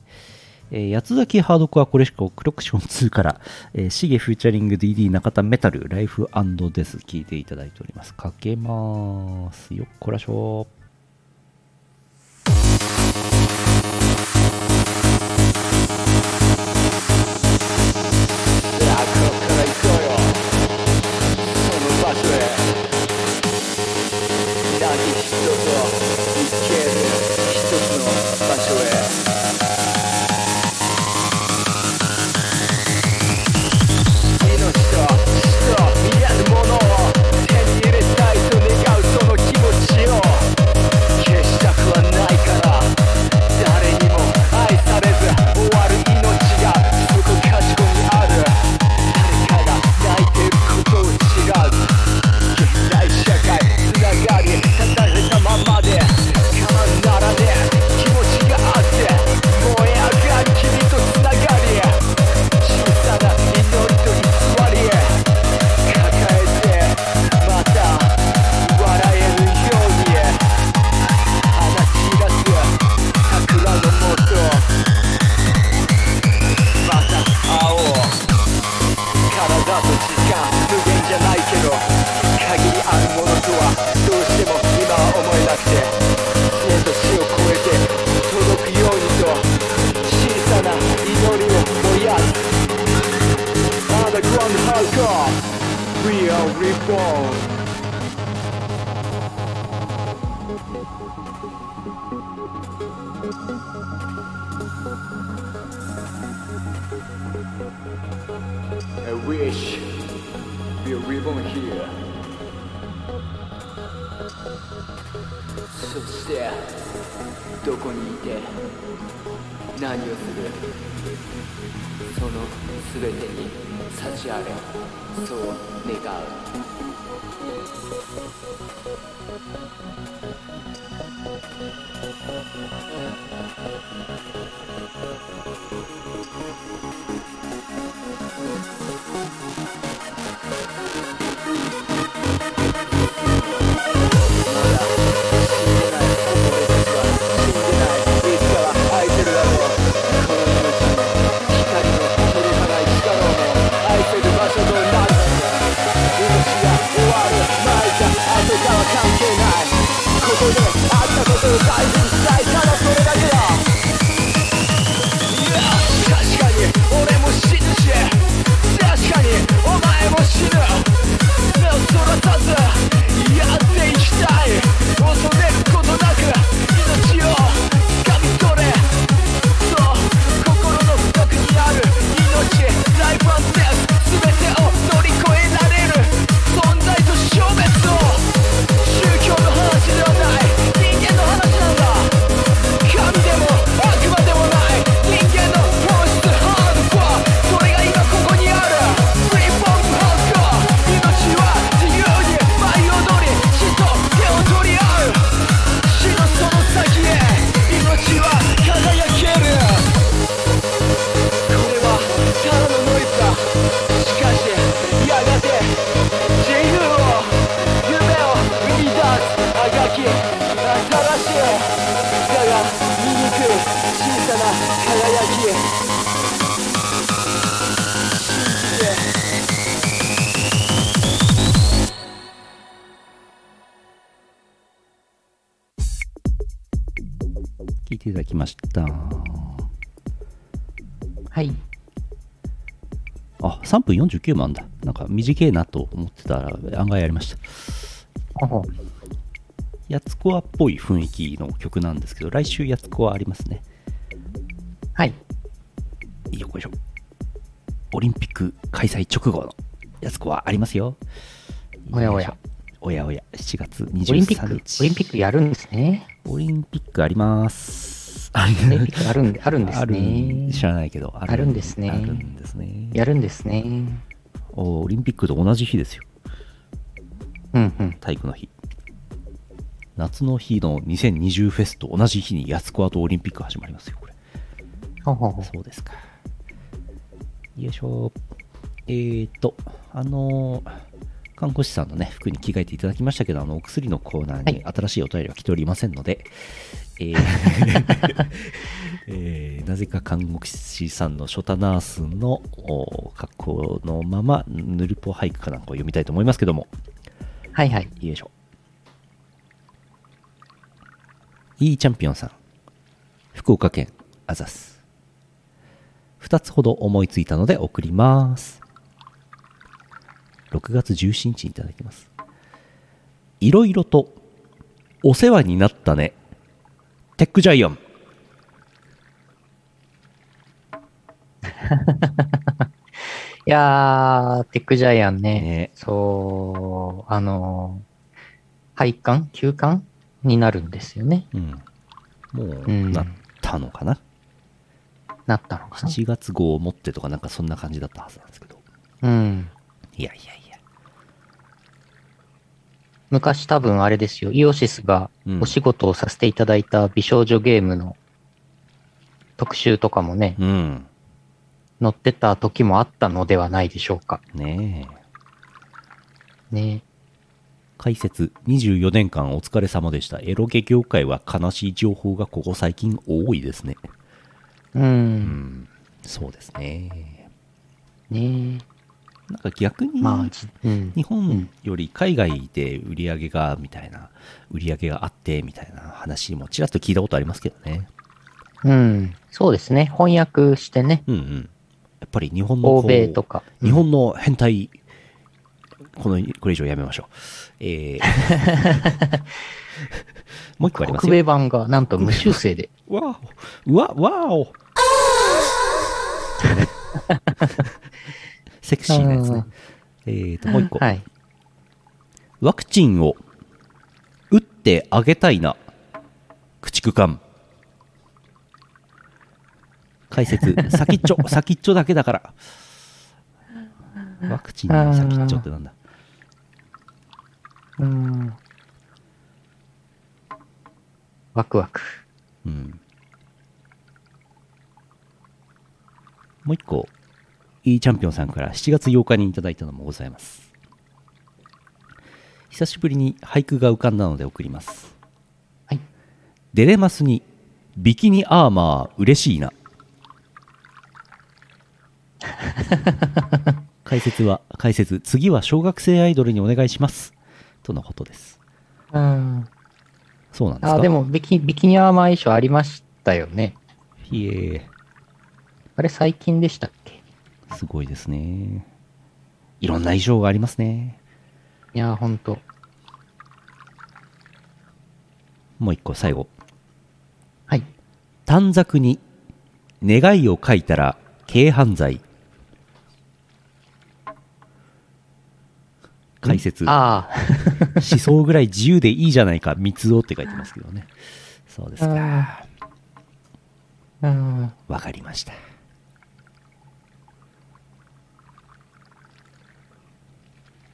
えー、八つ崎ハードコアコレクションクロクション2から、えー、シゲフューチャリング DD 中田メタルライフデス聞いていただいております。かけまーす。よっこらしょさ49万だ。なんか短いなと思ってたら案外ありました。やつこわっぽい雰囲気の曲なんですけど、来週やつこわありますね。はい。よっこいしょ。オリンピック開催直後のやつこわありますよ。おやおや。おやおや、7月23日。オリンピック、オリンピックやるんですね。オリンピックあります。あるんで、あるんですね。知らないけど、あるんですねあるんですね。やるんですね。おオリンピックと同じ日ですよ。うんうん。体育の日。夏の日の2020フェスと同じ日にやつこわとオリンピック始まりますよ、これ。ほほほ。そうですか。よいしょ。えーと、あのー看護師さんのね、服に着替えていただきましたけど、あの、お薬のコーナーに新しいお便りは来ておりませんので、えー えーなぜか看護師さんのショタナースのお格好のまま、ヌルポ俳句かなんかを読みたいと思いますけども、はいはい。よいしょ。いいチャンピオンさん。福岡県あざす。二つほど思いついたので送ります。6月17日にいただきます。いろいろとお世話になったね。テックジャイアン。いやー、テックジャイアンね。ねそう、あのー、配管？休館？になるんですよね。うん。もううんなったのかな、なったのかな。7月号を持ってとかなんかそんな感じだったはずなんですけど。うん。いやいやいや。昔多分あれですよ。イオシスがうんお仕事をさせていただいた美少女ゲームの特集とかもね、うん。載ってた時もあったのではないでしょうか。ねえ。ね。解説24年間お疲れ様でしたエロゲ業界は悲しい情報がここ最近多いですねう。うんんそうですねねなんか逆に。日本より海外で売り上げがみたいな売り上げがあってみたいな話もちらっと聞いたことありますけどねうん。そうですね。翻訳してね。うんうんやっぱり日本の欧米とか。日本の変態、このこれ以上やめましょうえー もう一個ありますよ北米版がなんと無修正で。わおわ、わお セクシーなやつね。えーと、もう一個。はい。ワクチンをってあげたいな。駆逐艦。解説、先っちょ、先っちょだけだから。ワクチンに先っちょってなんだ。うん。ワクワク。うん。もう一個、チャンピオンさんから7月8日にいただいたのもございます。久しぶりに俳句が浮かんだので送ります。はい。デレマスにビキニアーマー嬉しいな。解説は、解説、次は小学生アイドルにお願いします。とのことです。うん。そうなんですか？あ、でもビキ、ビキニアーマー衣装ありましたよね。いえ、あれ最近でしたっけ？すごいですね。いろんな衣装がありますね。いやー、ほんと。もう一個、最後。はい。短冊に願いを書いたら軽犯罪。解説。あ思想ぐらい自由でいいじゃないか、三つおって書いてますけどね。そうですか。わかりました。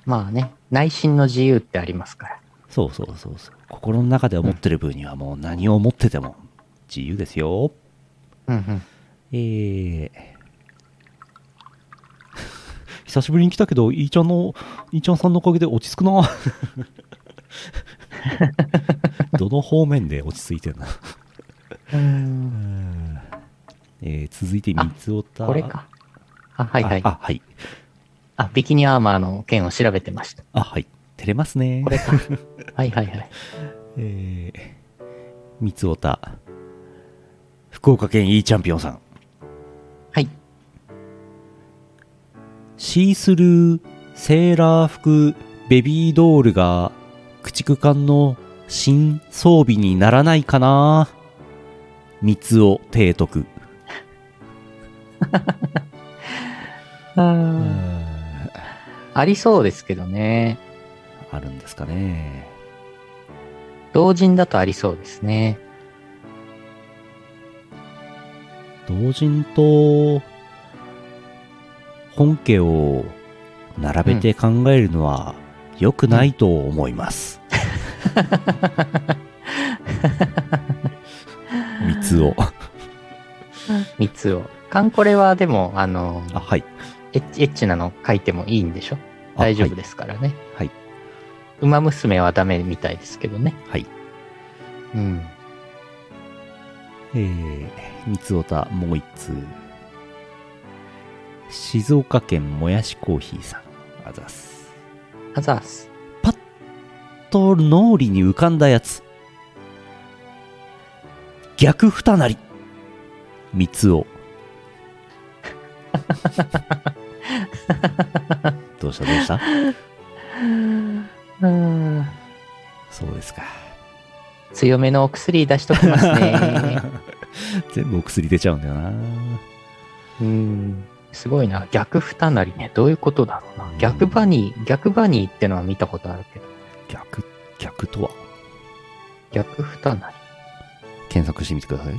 まあね、内心の自由ってありますから。そうそうそうそう。心の中で思ってる分にはもう何を思ってても自由ですよ。うんうん。えー、久しぶりに来たけど、いーちゃんの、いーちゃんさんのおかげで落ち着くな。どの方面で落ち着いてんのうん。えー続いて三つおた。これか。あ、はいはい。あ、あはい。あ、ビキニアーマーの件を調べてました。あ、はい。照れますね。これか。はいはいはい。えー、三つおた。福岡県 E チャンピオンさん。はい。シースルーセーラー服ベビードールが駆逐艦の新装備にならないかな三つを提督。ありそうですけどね。あるんですかね。同人だとありそうですね。同人と本家を並べて考えるのは良くないと思います。三つを。三つを。カンコレはでも、あの、あ、はい。エッチなの書いてもいいんでしょ？あ大丈夫ですからね。はい。馬娘はダメみたいですけどね。はい。うん。えー、三つおた、もう一通。静岡県もやしコーヒーさん。あざっす。あざーす。と、脳裏に浮かんだやつ。逆二なり。三つお。どうした？どうした？うん。そうですか。強めのお薬出しときますね。全部お薬出ちゃうんだよな。うん。すごいな。逆二なりね。どういうことだろうな。逆バニー、逆バニーってのは見たことあるけど。逆、逆とは？逆二なり。検索してみてください。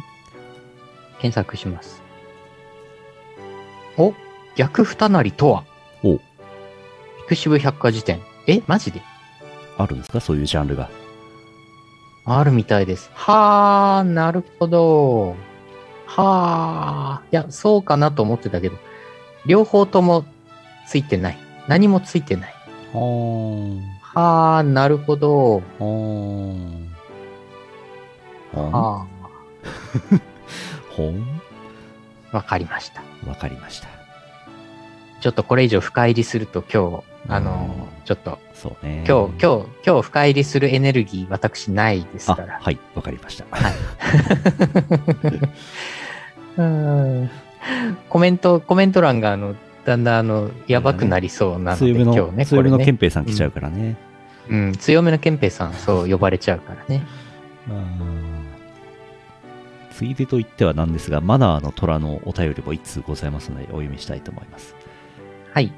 検索します。お逆二なりとは？おピクシブ百科事典。えマジで？あるんですか？そういうジャンルが。あるみたいです。はー、なるほど。はー。いや、そうかなと思ってたけど、両方ともついてない。何もついてない。はーん。はー、なるほど。はーん。ほんはほん？ー、わかりました。わかりました。ちょっとこれ以上深入りすると今日、あのーちょっと、そうね。今日、今日、今日深入りするエネルギー私ないですあから。はい、わかりました。うん コメント、コメント欄があの、だんだんあの、やばくなりそうなので、強めの、今日ね、強めの。憲兵さん来ちゃうからね。うん、強めの憲兵さん、そう呼ばれちゃうからね。ついでと言ってはなんですが、マナーの虎のお便りも一通ございますので、お読みしたいと思います。はい。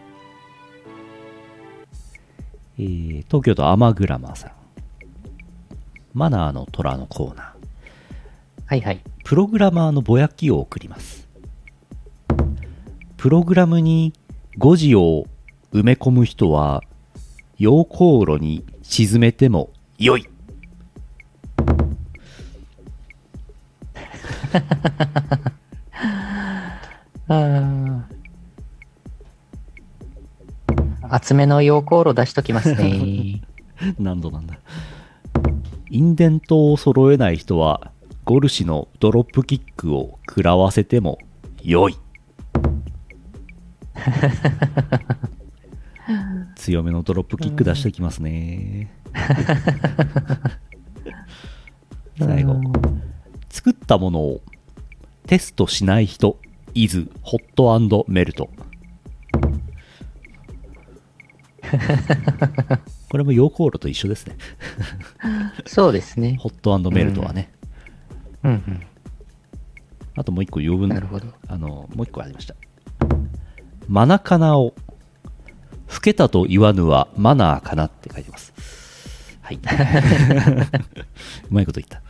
えー東京都アマグラマーさん。マナーの虎のコーナー。はいはい。プログラマーのぼやきを送ります。プログラムに誤字を埋め込む人は、溶鉱炉に沈めてもよい。あ厚めの溶鉱炉出しときますね。何度なんだ。インデントを揃えない人は、ゴルシのドロップキックを食らわせてもよい。強めのドロップキック出しておきますね。最後。作ったものをテストしない人、イズ、ホットメルト。これも溶鉱炉と一緒ですね。そうですね。ホットメルトはね。うんうん。あともう一個余分なるほど。あの、もう一個ありました。マナカナを、老けたと言わぬはマナーかなって書いてます。はい。うまいこと言った。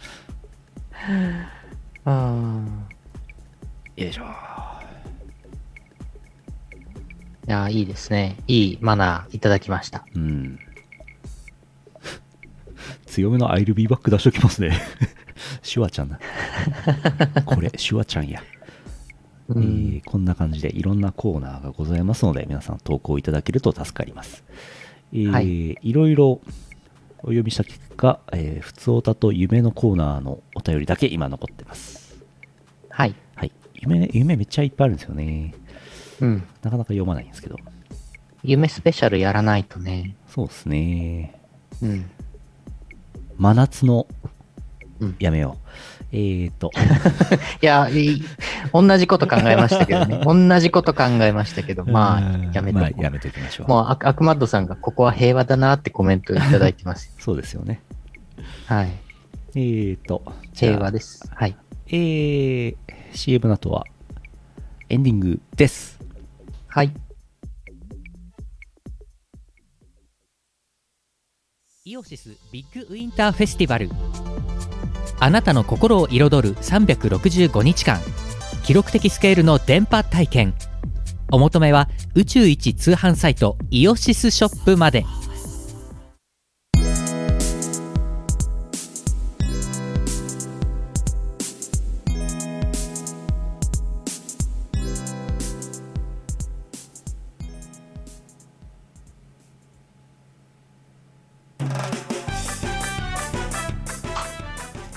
あよいしょ。や、いいですね。いいマナーいただきました。うん。強めの I'll be back 出しときますね。シュワちゃんだ。これ、シュワちゃんや。えーこんな感じでいろんなコーナーがございますので、皆さん投稿いただけると助かります。えーはいいろいろお呼びした結果、えー、普通おたと夢のコーナーのお便りだけ今残ってます。はい。はい。夢、夢めっちゃいっぱいあるんですよね。うん。なかなか読まないんですけど。夢スペシャルやらないとね。そうですね。うん。真夏のうん、やめよう。えーと、いや、いい同じこと考えましたけどね。同じこと考えましたけど、まあ、やめとこうまあやめときましょう。もうアク、アクマッドさんがここは平和だなってコメントいただいてます。そうですよね。はい。えーと、平和です。はい。えー、CM の後はエンディングです。はい。イオシスビッグウィンターフェスティバル。あなたの心を彩る365日間。記録的スケールの電波体験。お求めは宇宙一通販サイトイオシスショップまで。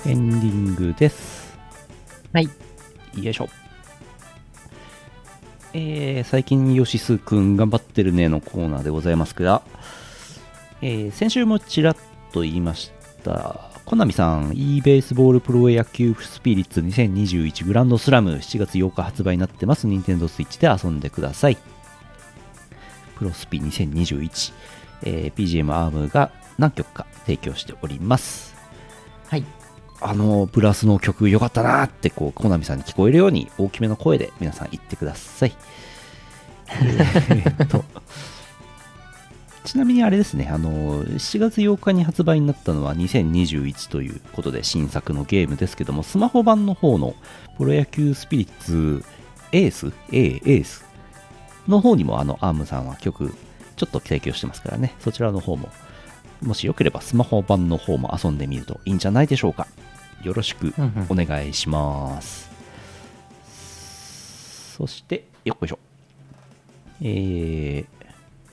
エンディングです。はい。よいしょ。えー、最近ヨシスくん頑張ってるねのコーナーでございますが、えー先週もちらっと言いました、コナミさん、e ベースボールプロ野球スピリッツ2021グランドスラム7月8日発売になってます。Nintendo Switch で遊んでください。プロスピ2021、えー PGM アームが何曲か提供しております。はい。あのブラスの曲良かったなーってこうコナミさんに聞こえるように大きめの声で皆さん言ってください。えーっと ちなみにあれですね、あの7月8日に発売になったのは2021ということで新作のゲームですけども、スマホ版の方のプロ野球スピリッツエース ?A、エース？の方にもあのアームさんは曲ちょっと提供してますからね、そちらの方ももしよければスマホ版の方も遊んでみるといいんじゃないでしょうか。よろしくうんお願いします。そして、よっこいしょ。えー、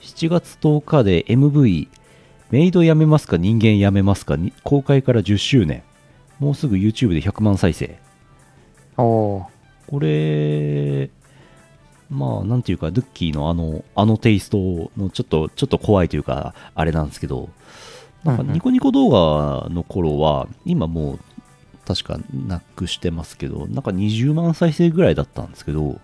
7月10日で MV、メイドやめますか人間やめますかに公開から10周年。もうすぐ YouTube で100万再生。おー。これ、まあ、なんていうか、ドゥッキーのあの、あのテイストのちょっと、ちょっと怖いというか、あれなんですけど、なんかうんうんニコニコ動画の頃は、今もう、確かなくしてますけど、なんか20万再生ぐらいだったんですけど、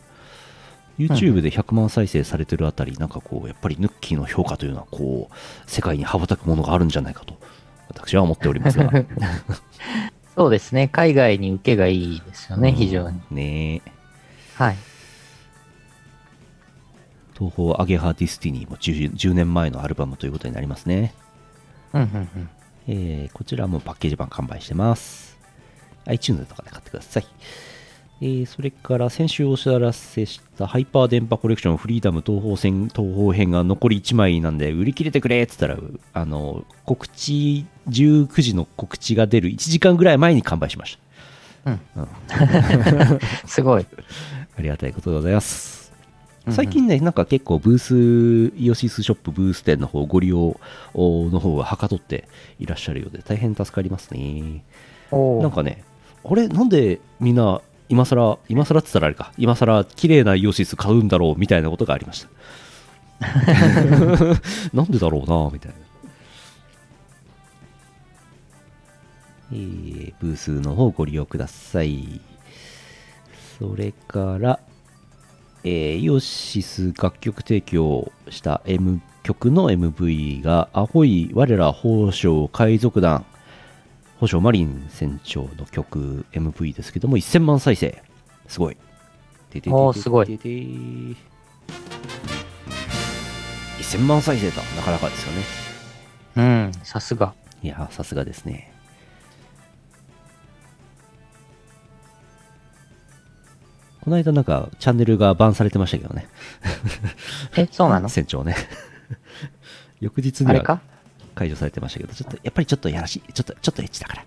YouTube で100万再生されてるあたり、なんかこう、やっぱりヌッキーの評価というのは、こう、世界に羽ばたくものがあるんじゃないかと、私は思っておりますが。そうですね。海外に受けがいいですよね、非常に。ねえ。はい。東方アゲハディスティニーも 10, 10年前のアルバムということになりますね。うんうんうん。えーこちらもパッケージ版完売してます。iTunes とかで買ってください。えーそれから先週お知らせしたハイパー電波コレクションフリーダム東方戦東方編が残り1枚なんで売り切れてくれっつったらあの告知19時の告知が出る1時間ぐらい前に完売しました すごい。ありがたいことでございますうんうん最近ね、なんか結構ブース、イオシスショップブース店の方、ご利用の方がはかどっていらっしゃるようで、大変助かりますね。なんかね、あれ、なんでみんな、今更、今更って言ったらあれか、今更綺麗なイオシス買うんだろうみたいなことがありました。なんでだろうな、みたいな。えーブースの方ご利用ください。それから、えーイオシス楽曲提供した M 曲の MV が、アホイ我ら宝生海賊団、宝生マリン船長の曲 MV ですけども、1000万再生。すごい。おーすごいてて1000万再生とはなかなかですよね。うん、さすが。いやー、さすがですね。この間なんかチャンネルがバンされてましたけどね。え、そうなの？船長ね。翌日にはあれか？解除されてましたけど、ちょっと、やっぱりちょっとやらしい。ちょっと、ちょっとエッチだから。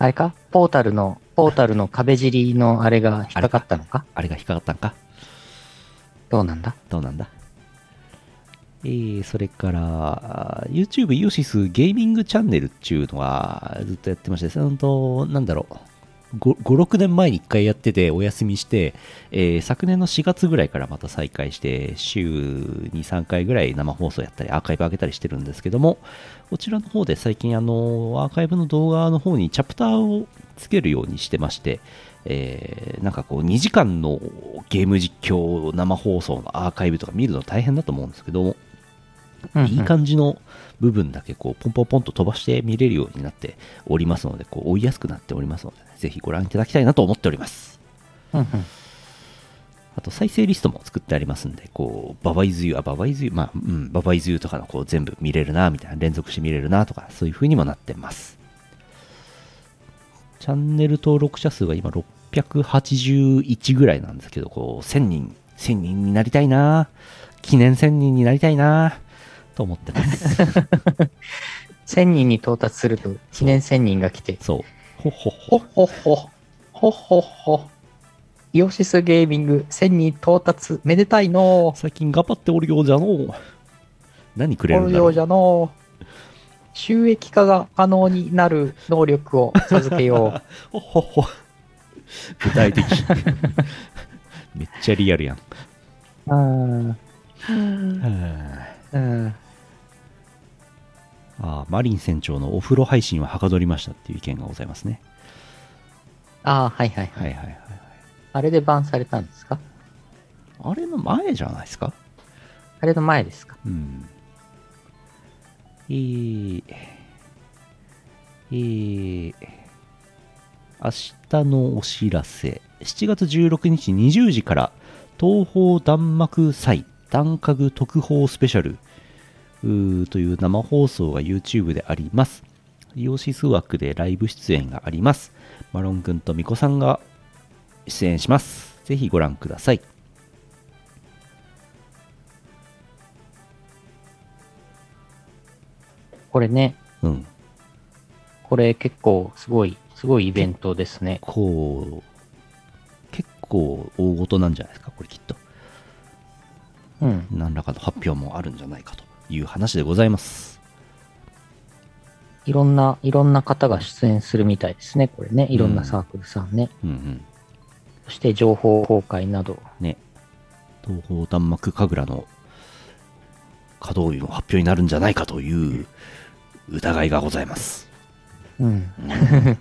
あれか？ポータルの、ポータルの壁尻のあれが引っかかったのか？あれが引っかかったんか？どうなんだ？どうなんだ？えー、それから、YouTube イオシスゲーミングチャンネルっていうのはずっとやってまして、ほんと、なんだろう？5、6年前に1回やっててお休みして、えー昨年の4月ぐらいからまた再開して、週2、3回ぐらい生放送やったり、アーカイブ上げたりしてるんですけども、こちらの方で最近、あの、アーカイブの動画の方にチャプターをつけるようにしてまして、えーなんかこう2時間のゲーム実況生放送のアーカイブとか見るの大変だと思うんですけども、うんうん。いい感じの部分だけこうポンポンポンと飛ばして見れるようになっておりますので、こう追いやすくなっておりますので、ぜひご覧いただきたいなと思っております。うんうん。あと再生リストも作ってありますんで、こう、ババイズユー、あ、ババイズユー、まあ、うん、ババイズユーとかのこう全部見れるな、みたいな、連続して見れるな、とか、そういう風にもなってます。チャンネル登録者数が今681ぐらいなんですけど、こう、1000人、1000人になりたいな、記念1000人になりたいな、と思ってます。1000人に到達すると、記念1000人が来て、そう。ほっほっほ。ほっほっほ、ほっほっほ。イオシスゲーミング1000人到達、めでたいの最近頑張っておるようじゃのう。何くれおるんだろうるようじゃの収益化が可能になる能力を授けよう。ほっほっほ。具体的。めっちゃリアルやん。うん。はうん。ああマリン船長のお風呂配信ははかどりましたっていう意見がございますね。ああ、はいはいはい。はいはいはい。あれでバンされたんですか？あれの前じゃないですか？あれの前ですか？うん。えー、えー、明日のお知らせ。7月16日20時から東方弾幕祭弾家特報スペシャルという生放送が YouTube であります。イオシス枠でライブ出演があります。マロン君とミコさんが出演します。ぜひご覧ください。これね、うん。これ結構すごい、すごいイベントですね。こう、結構大事なんじゃないですか、これきっと。うん。何らかの発表もあるんじゃないかという話でございます。いろんな、いろんな方が出演するみたいですね。これね。いろんなサークルさんね。うんうん。そして情報公開など。ね。東方弾幕神楽の稼働日の発表になるんじゃないかという疑いがございます。うん。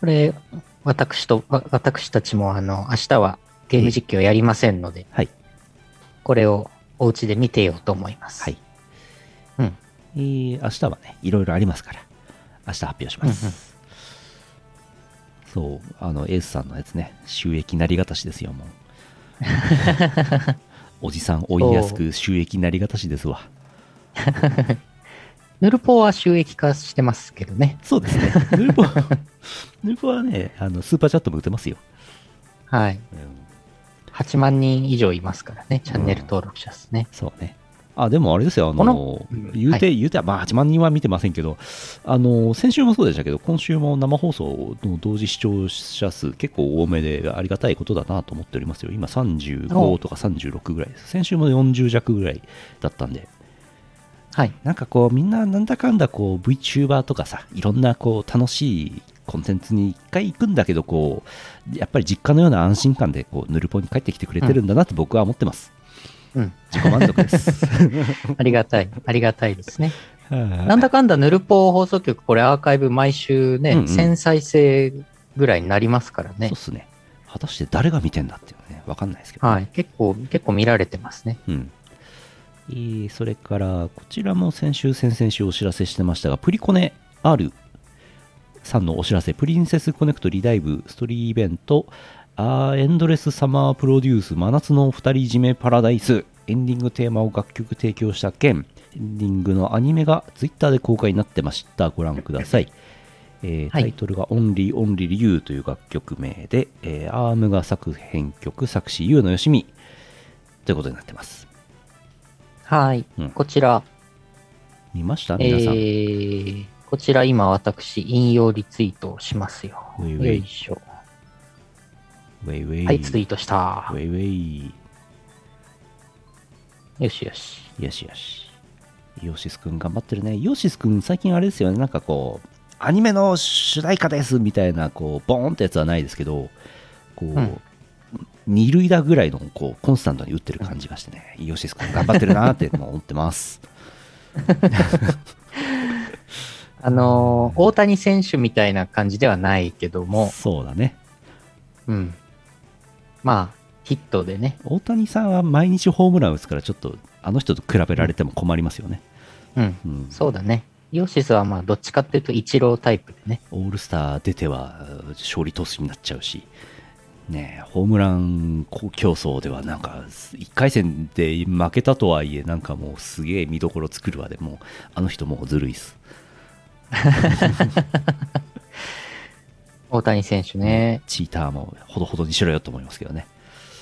これ、私と、わ私たちもあの、明日はゲーム実況やりませんので、はい。これをお家で見てようと思います。はい。うん。えー、明日はね、いろいろありますから、明日発表します。うんうんそう、あの、エースさんのやつね、収益なりがたしですよ、もう。おじさん老いやすく収益なりがたしですわ。ヌルポは収益化してますけどね。そうですね。ヌルポ、ヌルポはね、あの、スーパーチャットも打てますよ。はい。うん8万人以上いますからね、チャンネル登録者ですね。そうね。あ、でもあれですよ、あこののうん、言うて、は言うては、まあ8万人は見てませんけど、あの、先週もそうでしたけど、今週も生放送の同時視聴者数結構多めでありがたいことだなと思っておりますよ。今35とか36ぐらいです。先週も40弱ぐらいだったんで、はい。なんかこう、みんななんだかんだこう、VTuber とかさ、いろんなこう、楽しいコンテンツに一回行くんだけど、こう、やっぱり実家のような安心感で、こう、ヌルポに帰ってきてくれてるんだなって僕は思ってます。うん。自己満足です。ありがたい。ありがたいですね。はなんだかんだヌルポ放送局、これアーカイブ毎週ね、うんうん1000再生ぐらいになりますからねそうっ。すね。果たして誰が見てんだっていうね、わかんないですけど、はい。結構、結構見られてますね。うん。えーそれから、こちらも先週、先々週お知らせしてましたが、プリコネ R さんのお知らせ、プリンセスコネクトリダイブストーリーイベント、あーエンドレスサマープロデュース真夏の二人締めパラダイス、エンディングテーマを楽曲提供した件、エンディングのアニメがツイッターで公開になってました。ご覧ください。えーはいタイトルが Only Only You という楽曲名で、えーアームが作編曲、作詞、ゆうのよしみということになってます。はい。うんこちら、見ました？え皆さん。ー、こちら今私、引用リツイートをしますよ。よいしょ。ウェイウェイ。はい、ツイートしたウ。ェイウェイ。よしよし。よしよし。イオシスくん頑張ってるね。イオシスくん最近あれですよね。なんかこう、アニメの主題歌ですみたいな、こう、ボーンってやつはないですけど、こう、うん二塁打ぐらいの、こう、コンスタントに打ってる感じがしてね。イオシスくん頑張ってるなって思ってます。あのー大谷選手みたいな感じではないけども、そうだね。うん。まあ、ヒットでね。大谷さんは毎日ホームラン打つから、ちょっと、あの人と比べられても困りますよね。うん。うん。そうだね。イオシスはまあ、どっちかっていうと、イチロータイプでね。オールスター出ては勝利投手になっちゃうし、ねえ、ホームラン競争ではなんか、1回戦で負けたとはいえ、なんかもうすげえ見どころ作るわでもう、あの人もうずるいっす。大谷選手ね。チーターもほどほどにしろよと思いますけどね。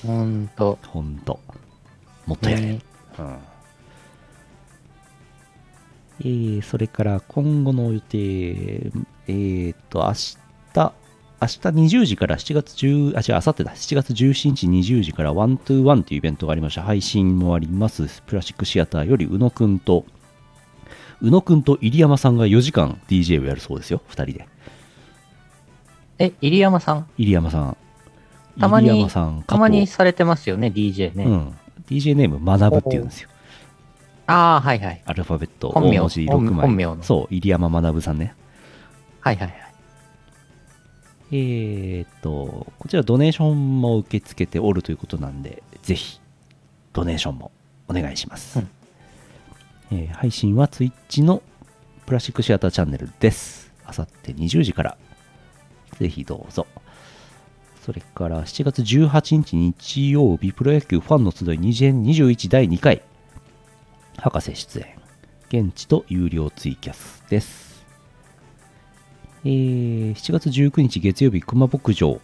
ほんと。ほんと。もっとやれ。ねうんえーそれから今後の予定、えーっと、明日、明日20時から7月10、あ、違う、明後日だ、7月17日20時からワントゥーワンというイベントがありました。配信もあります。プラスチックシアターより宇野くんと、宇野くんと入山さんが4時間 DJ をやるそうですよ、2人で。え、入山さん？入山さん。たまに入山さん、たまにされてますよね、DJ ね。うん。DJ ネーム学ぶっていうんですよ。ああ、はいはい。アルファベット本名大文字6本枚。本名のそう、入山学さんね。はいはいはい。えーっと、こちらドネーションも受け付けておるということなんで、ぜひ、ドネーションもお願いします。うんえー配信は Twitch のプラスチックシアターチャンネルです。あさって20時から、ぜひどうぞ。それから7月18日日曜日、プロ野球ファンの集い2021第2回、博士出演。現地と有料ツイキャスです。えー7月19日月曜日、熊牧場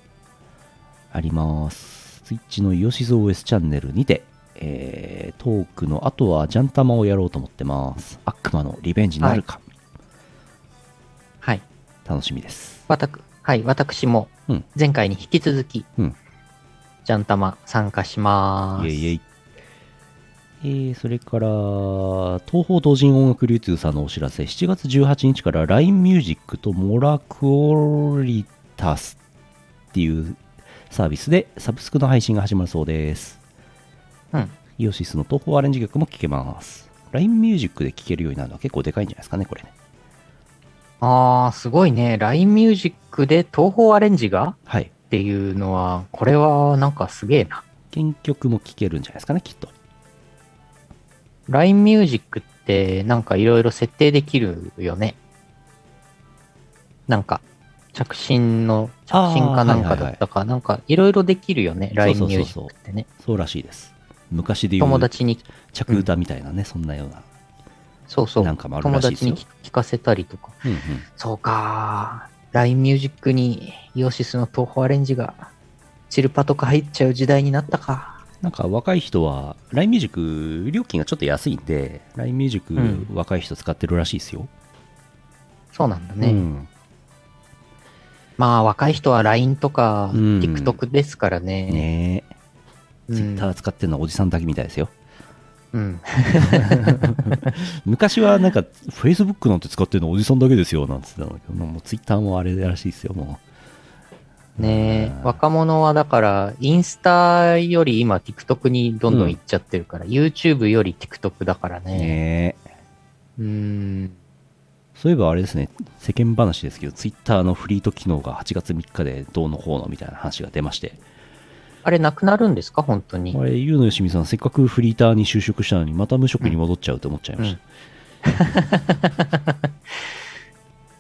あります。ツイッチのイオシズ OS チャンネルにて、えートークの後はジャンタマをやろうと思ってます。悪魔のリベンジなるか、はい。楽しみです。わたく、はい、私もうん、前回に引き続き、うんジャンタマ参加します。イェイイェイ。えーそれから、東方同人音楽流通さんのお知らせ、7月18日から LINE ミュージックとモラクオリタスっていうサービスでサブスクの配信が始まるそうです。うん。イオシスの東方アレンジ曲も聴けます。LINE ミュージックで聴けるようになるのは結構でかいんじゃないですかね、これね。ああ、すごいね。LINE ミュージックで東宝アレンジが？はい。っていうのは、これはなんかすげえな。原曲も聴けるんじゃないですかね、きっと。LINE ミュージックってなんかいろいろ設定できるよね。なんか、着信の、着信かなんかだったか、なんかいろいろできるよね。LINE ミュージックってね。そうらしいです。昔で言う友達に、着歌みたいなね、そんなような。そうそう。なんかもあるら友しいですよ達に聞かせたりとか。うんうん。そうか。LINE ミュージックにイオシスの東宝アレンジがチルパとか入っちゃう時代になったか。なんか若い人は、LINE ミュージック料金がちょっと安いんで、LINE ミュージックうん若い人使ってるらしいですよ。そうなんだね。うん。まあ若い人は LINE とかうん TikTok ですからね。ねえ。うん Twitter 使ってるのはおじさんだけみたいですよ。うん。昔はなんか、Facebook なんて使ってるのおじさんだけですよ、なんつってたんだけど、もう Twitter もあれらしいですよ、もねえうん若者はだから、インスタより今 TikTok にどんどん行っちゃってるから、YouTube より TikTok だからう。ね。ねえ。うーん。そういえばあれですね、世間話ですけど、Twitter のフリート機能が8月3日でどうのこうのみたいな話が出まして、あれなくなるんですか？本当にあ。れ、ゆうのよしみさん、せっかくフリーターに就職したのに、また無職に戻っちゃうと思っちゃいました。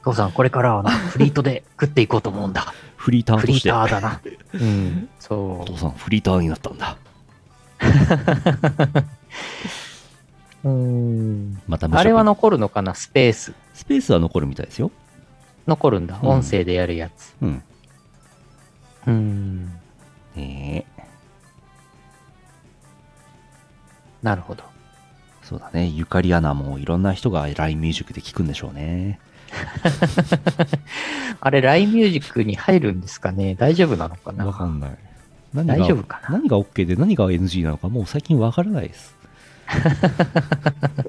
父さん、これからはな、フリートで食っていこうと思うんだ。フリーターフリーターだな。うん。そお父さん、フリーターになったんだ。う。うん。また無職あれは残るのかな？スペース。スペースは残るみたいですよ。残るんだ。うん音声でやるやつ。うん。うん。ねえ。なるほど。そうだね、ゆかりアナもいろんな人が LINE ミュージックで聞くんでしょうね。あれ、LINE ミュージックに入るんですかね？大丈夫なのかな？わかんない。何が大丈夫かな？何が OK で何が NG なのかもう最近わからないです。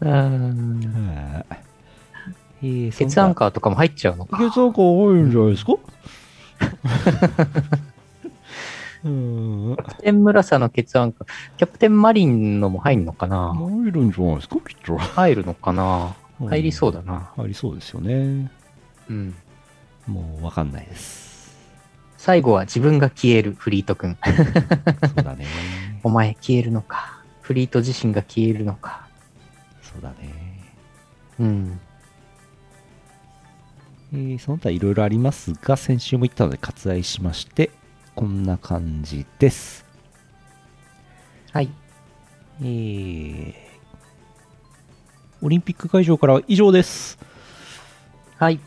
うん。はいえー、血アンカーとかも入っちゃうのか。血アンカー多いんじゃないですか？うん。キャプテン村さの血アンカー。キャプテンマリンのも入るのかな？入るんじゃないですかきっと。入るのかな？入りそうだな。入りそうですよね。うん。もうわかんないです。最後は自分が消える、フリート君。そうだね。お前消えるのか？フリート自身が消えるのか？そうだね。うん。えーその他いろいろありますが、先週も言ったので割愛しまして、こんな感じです。はい。えー、オリンピック会場からは以上です。はい。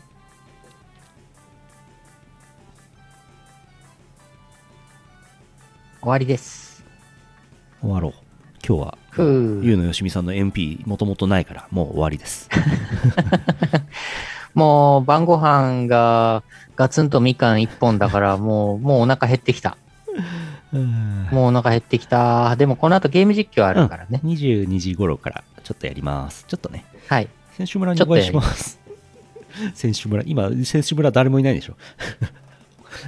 終わりです。終わろう。今日は、ゆうのよしみさんの MP もともとないから、もう終わりです。もう晩ご飯がガツンとみかん一本だから、もう、もうお腹減ってきた。もうお腹減ってきた。でもこの後ゲーム実況あるからね。22時頃からちょっとやります。ちょっとね、はい。選手村にお会いします。選手村、今、選手村誰もいないでしょ。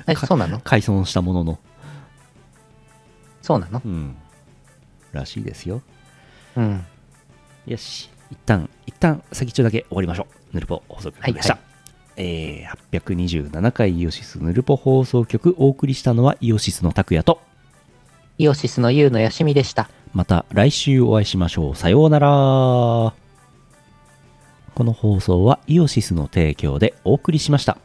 え、そうなの？改装したものの。そうなの？うん。らしいですよ。うん。よし。一旦、一旦、先っちょだけ終わりましょう。ヌルポ放送局でした。はいえー、827回イオシスヌルポ放送局お送りしたのはイオシスの拓也と、イオシスのユウのよしみでした。また来週お会いしましょう。さようなら。この放送はイオシスの提供でお送りしました。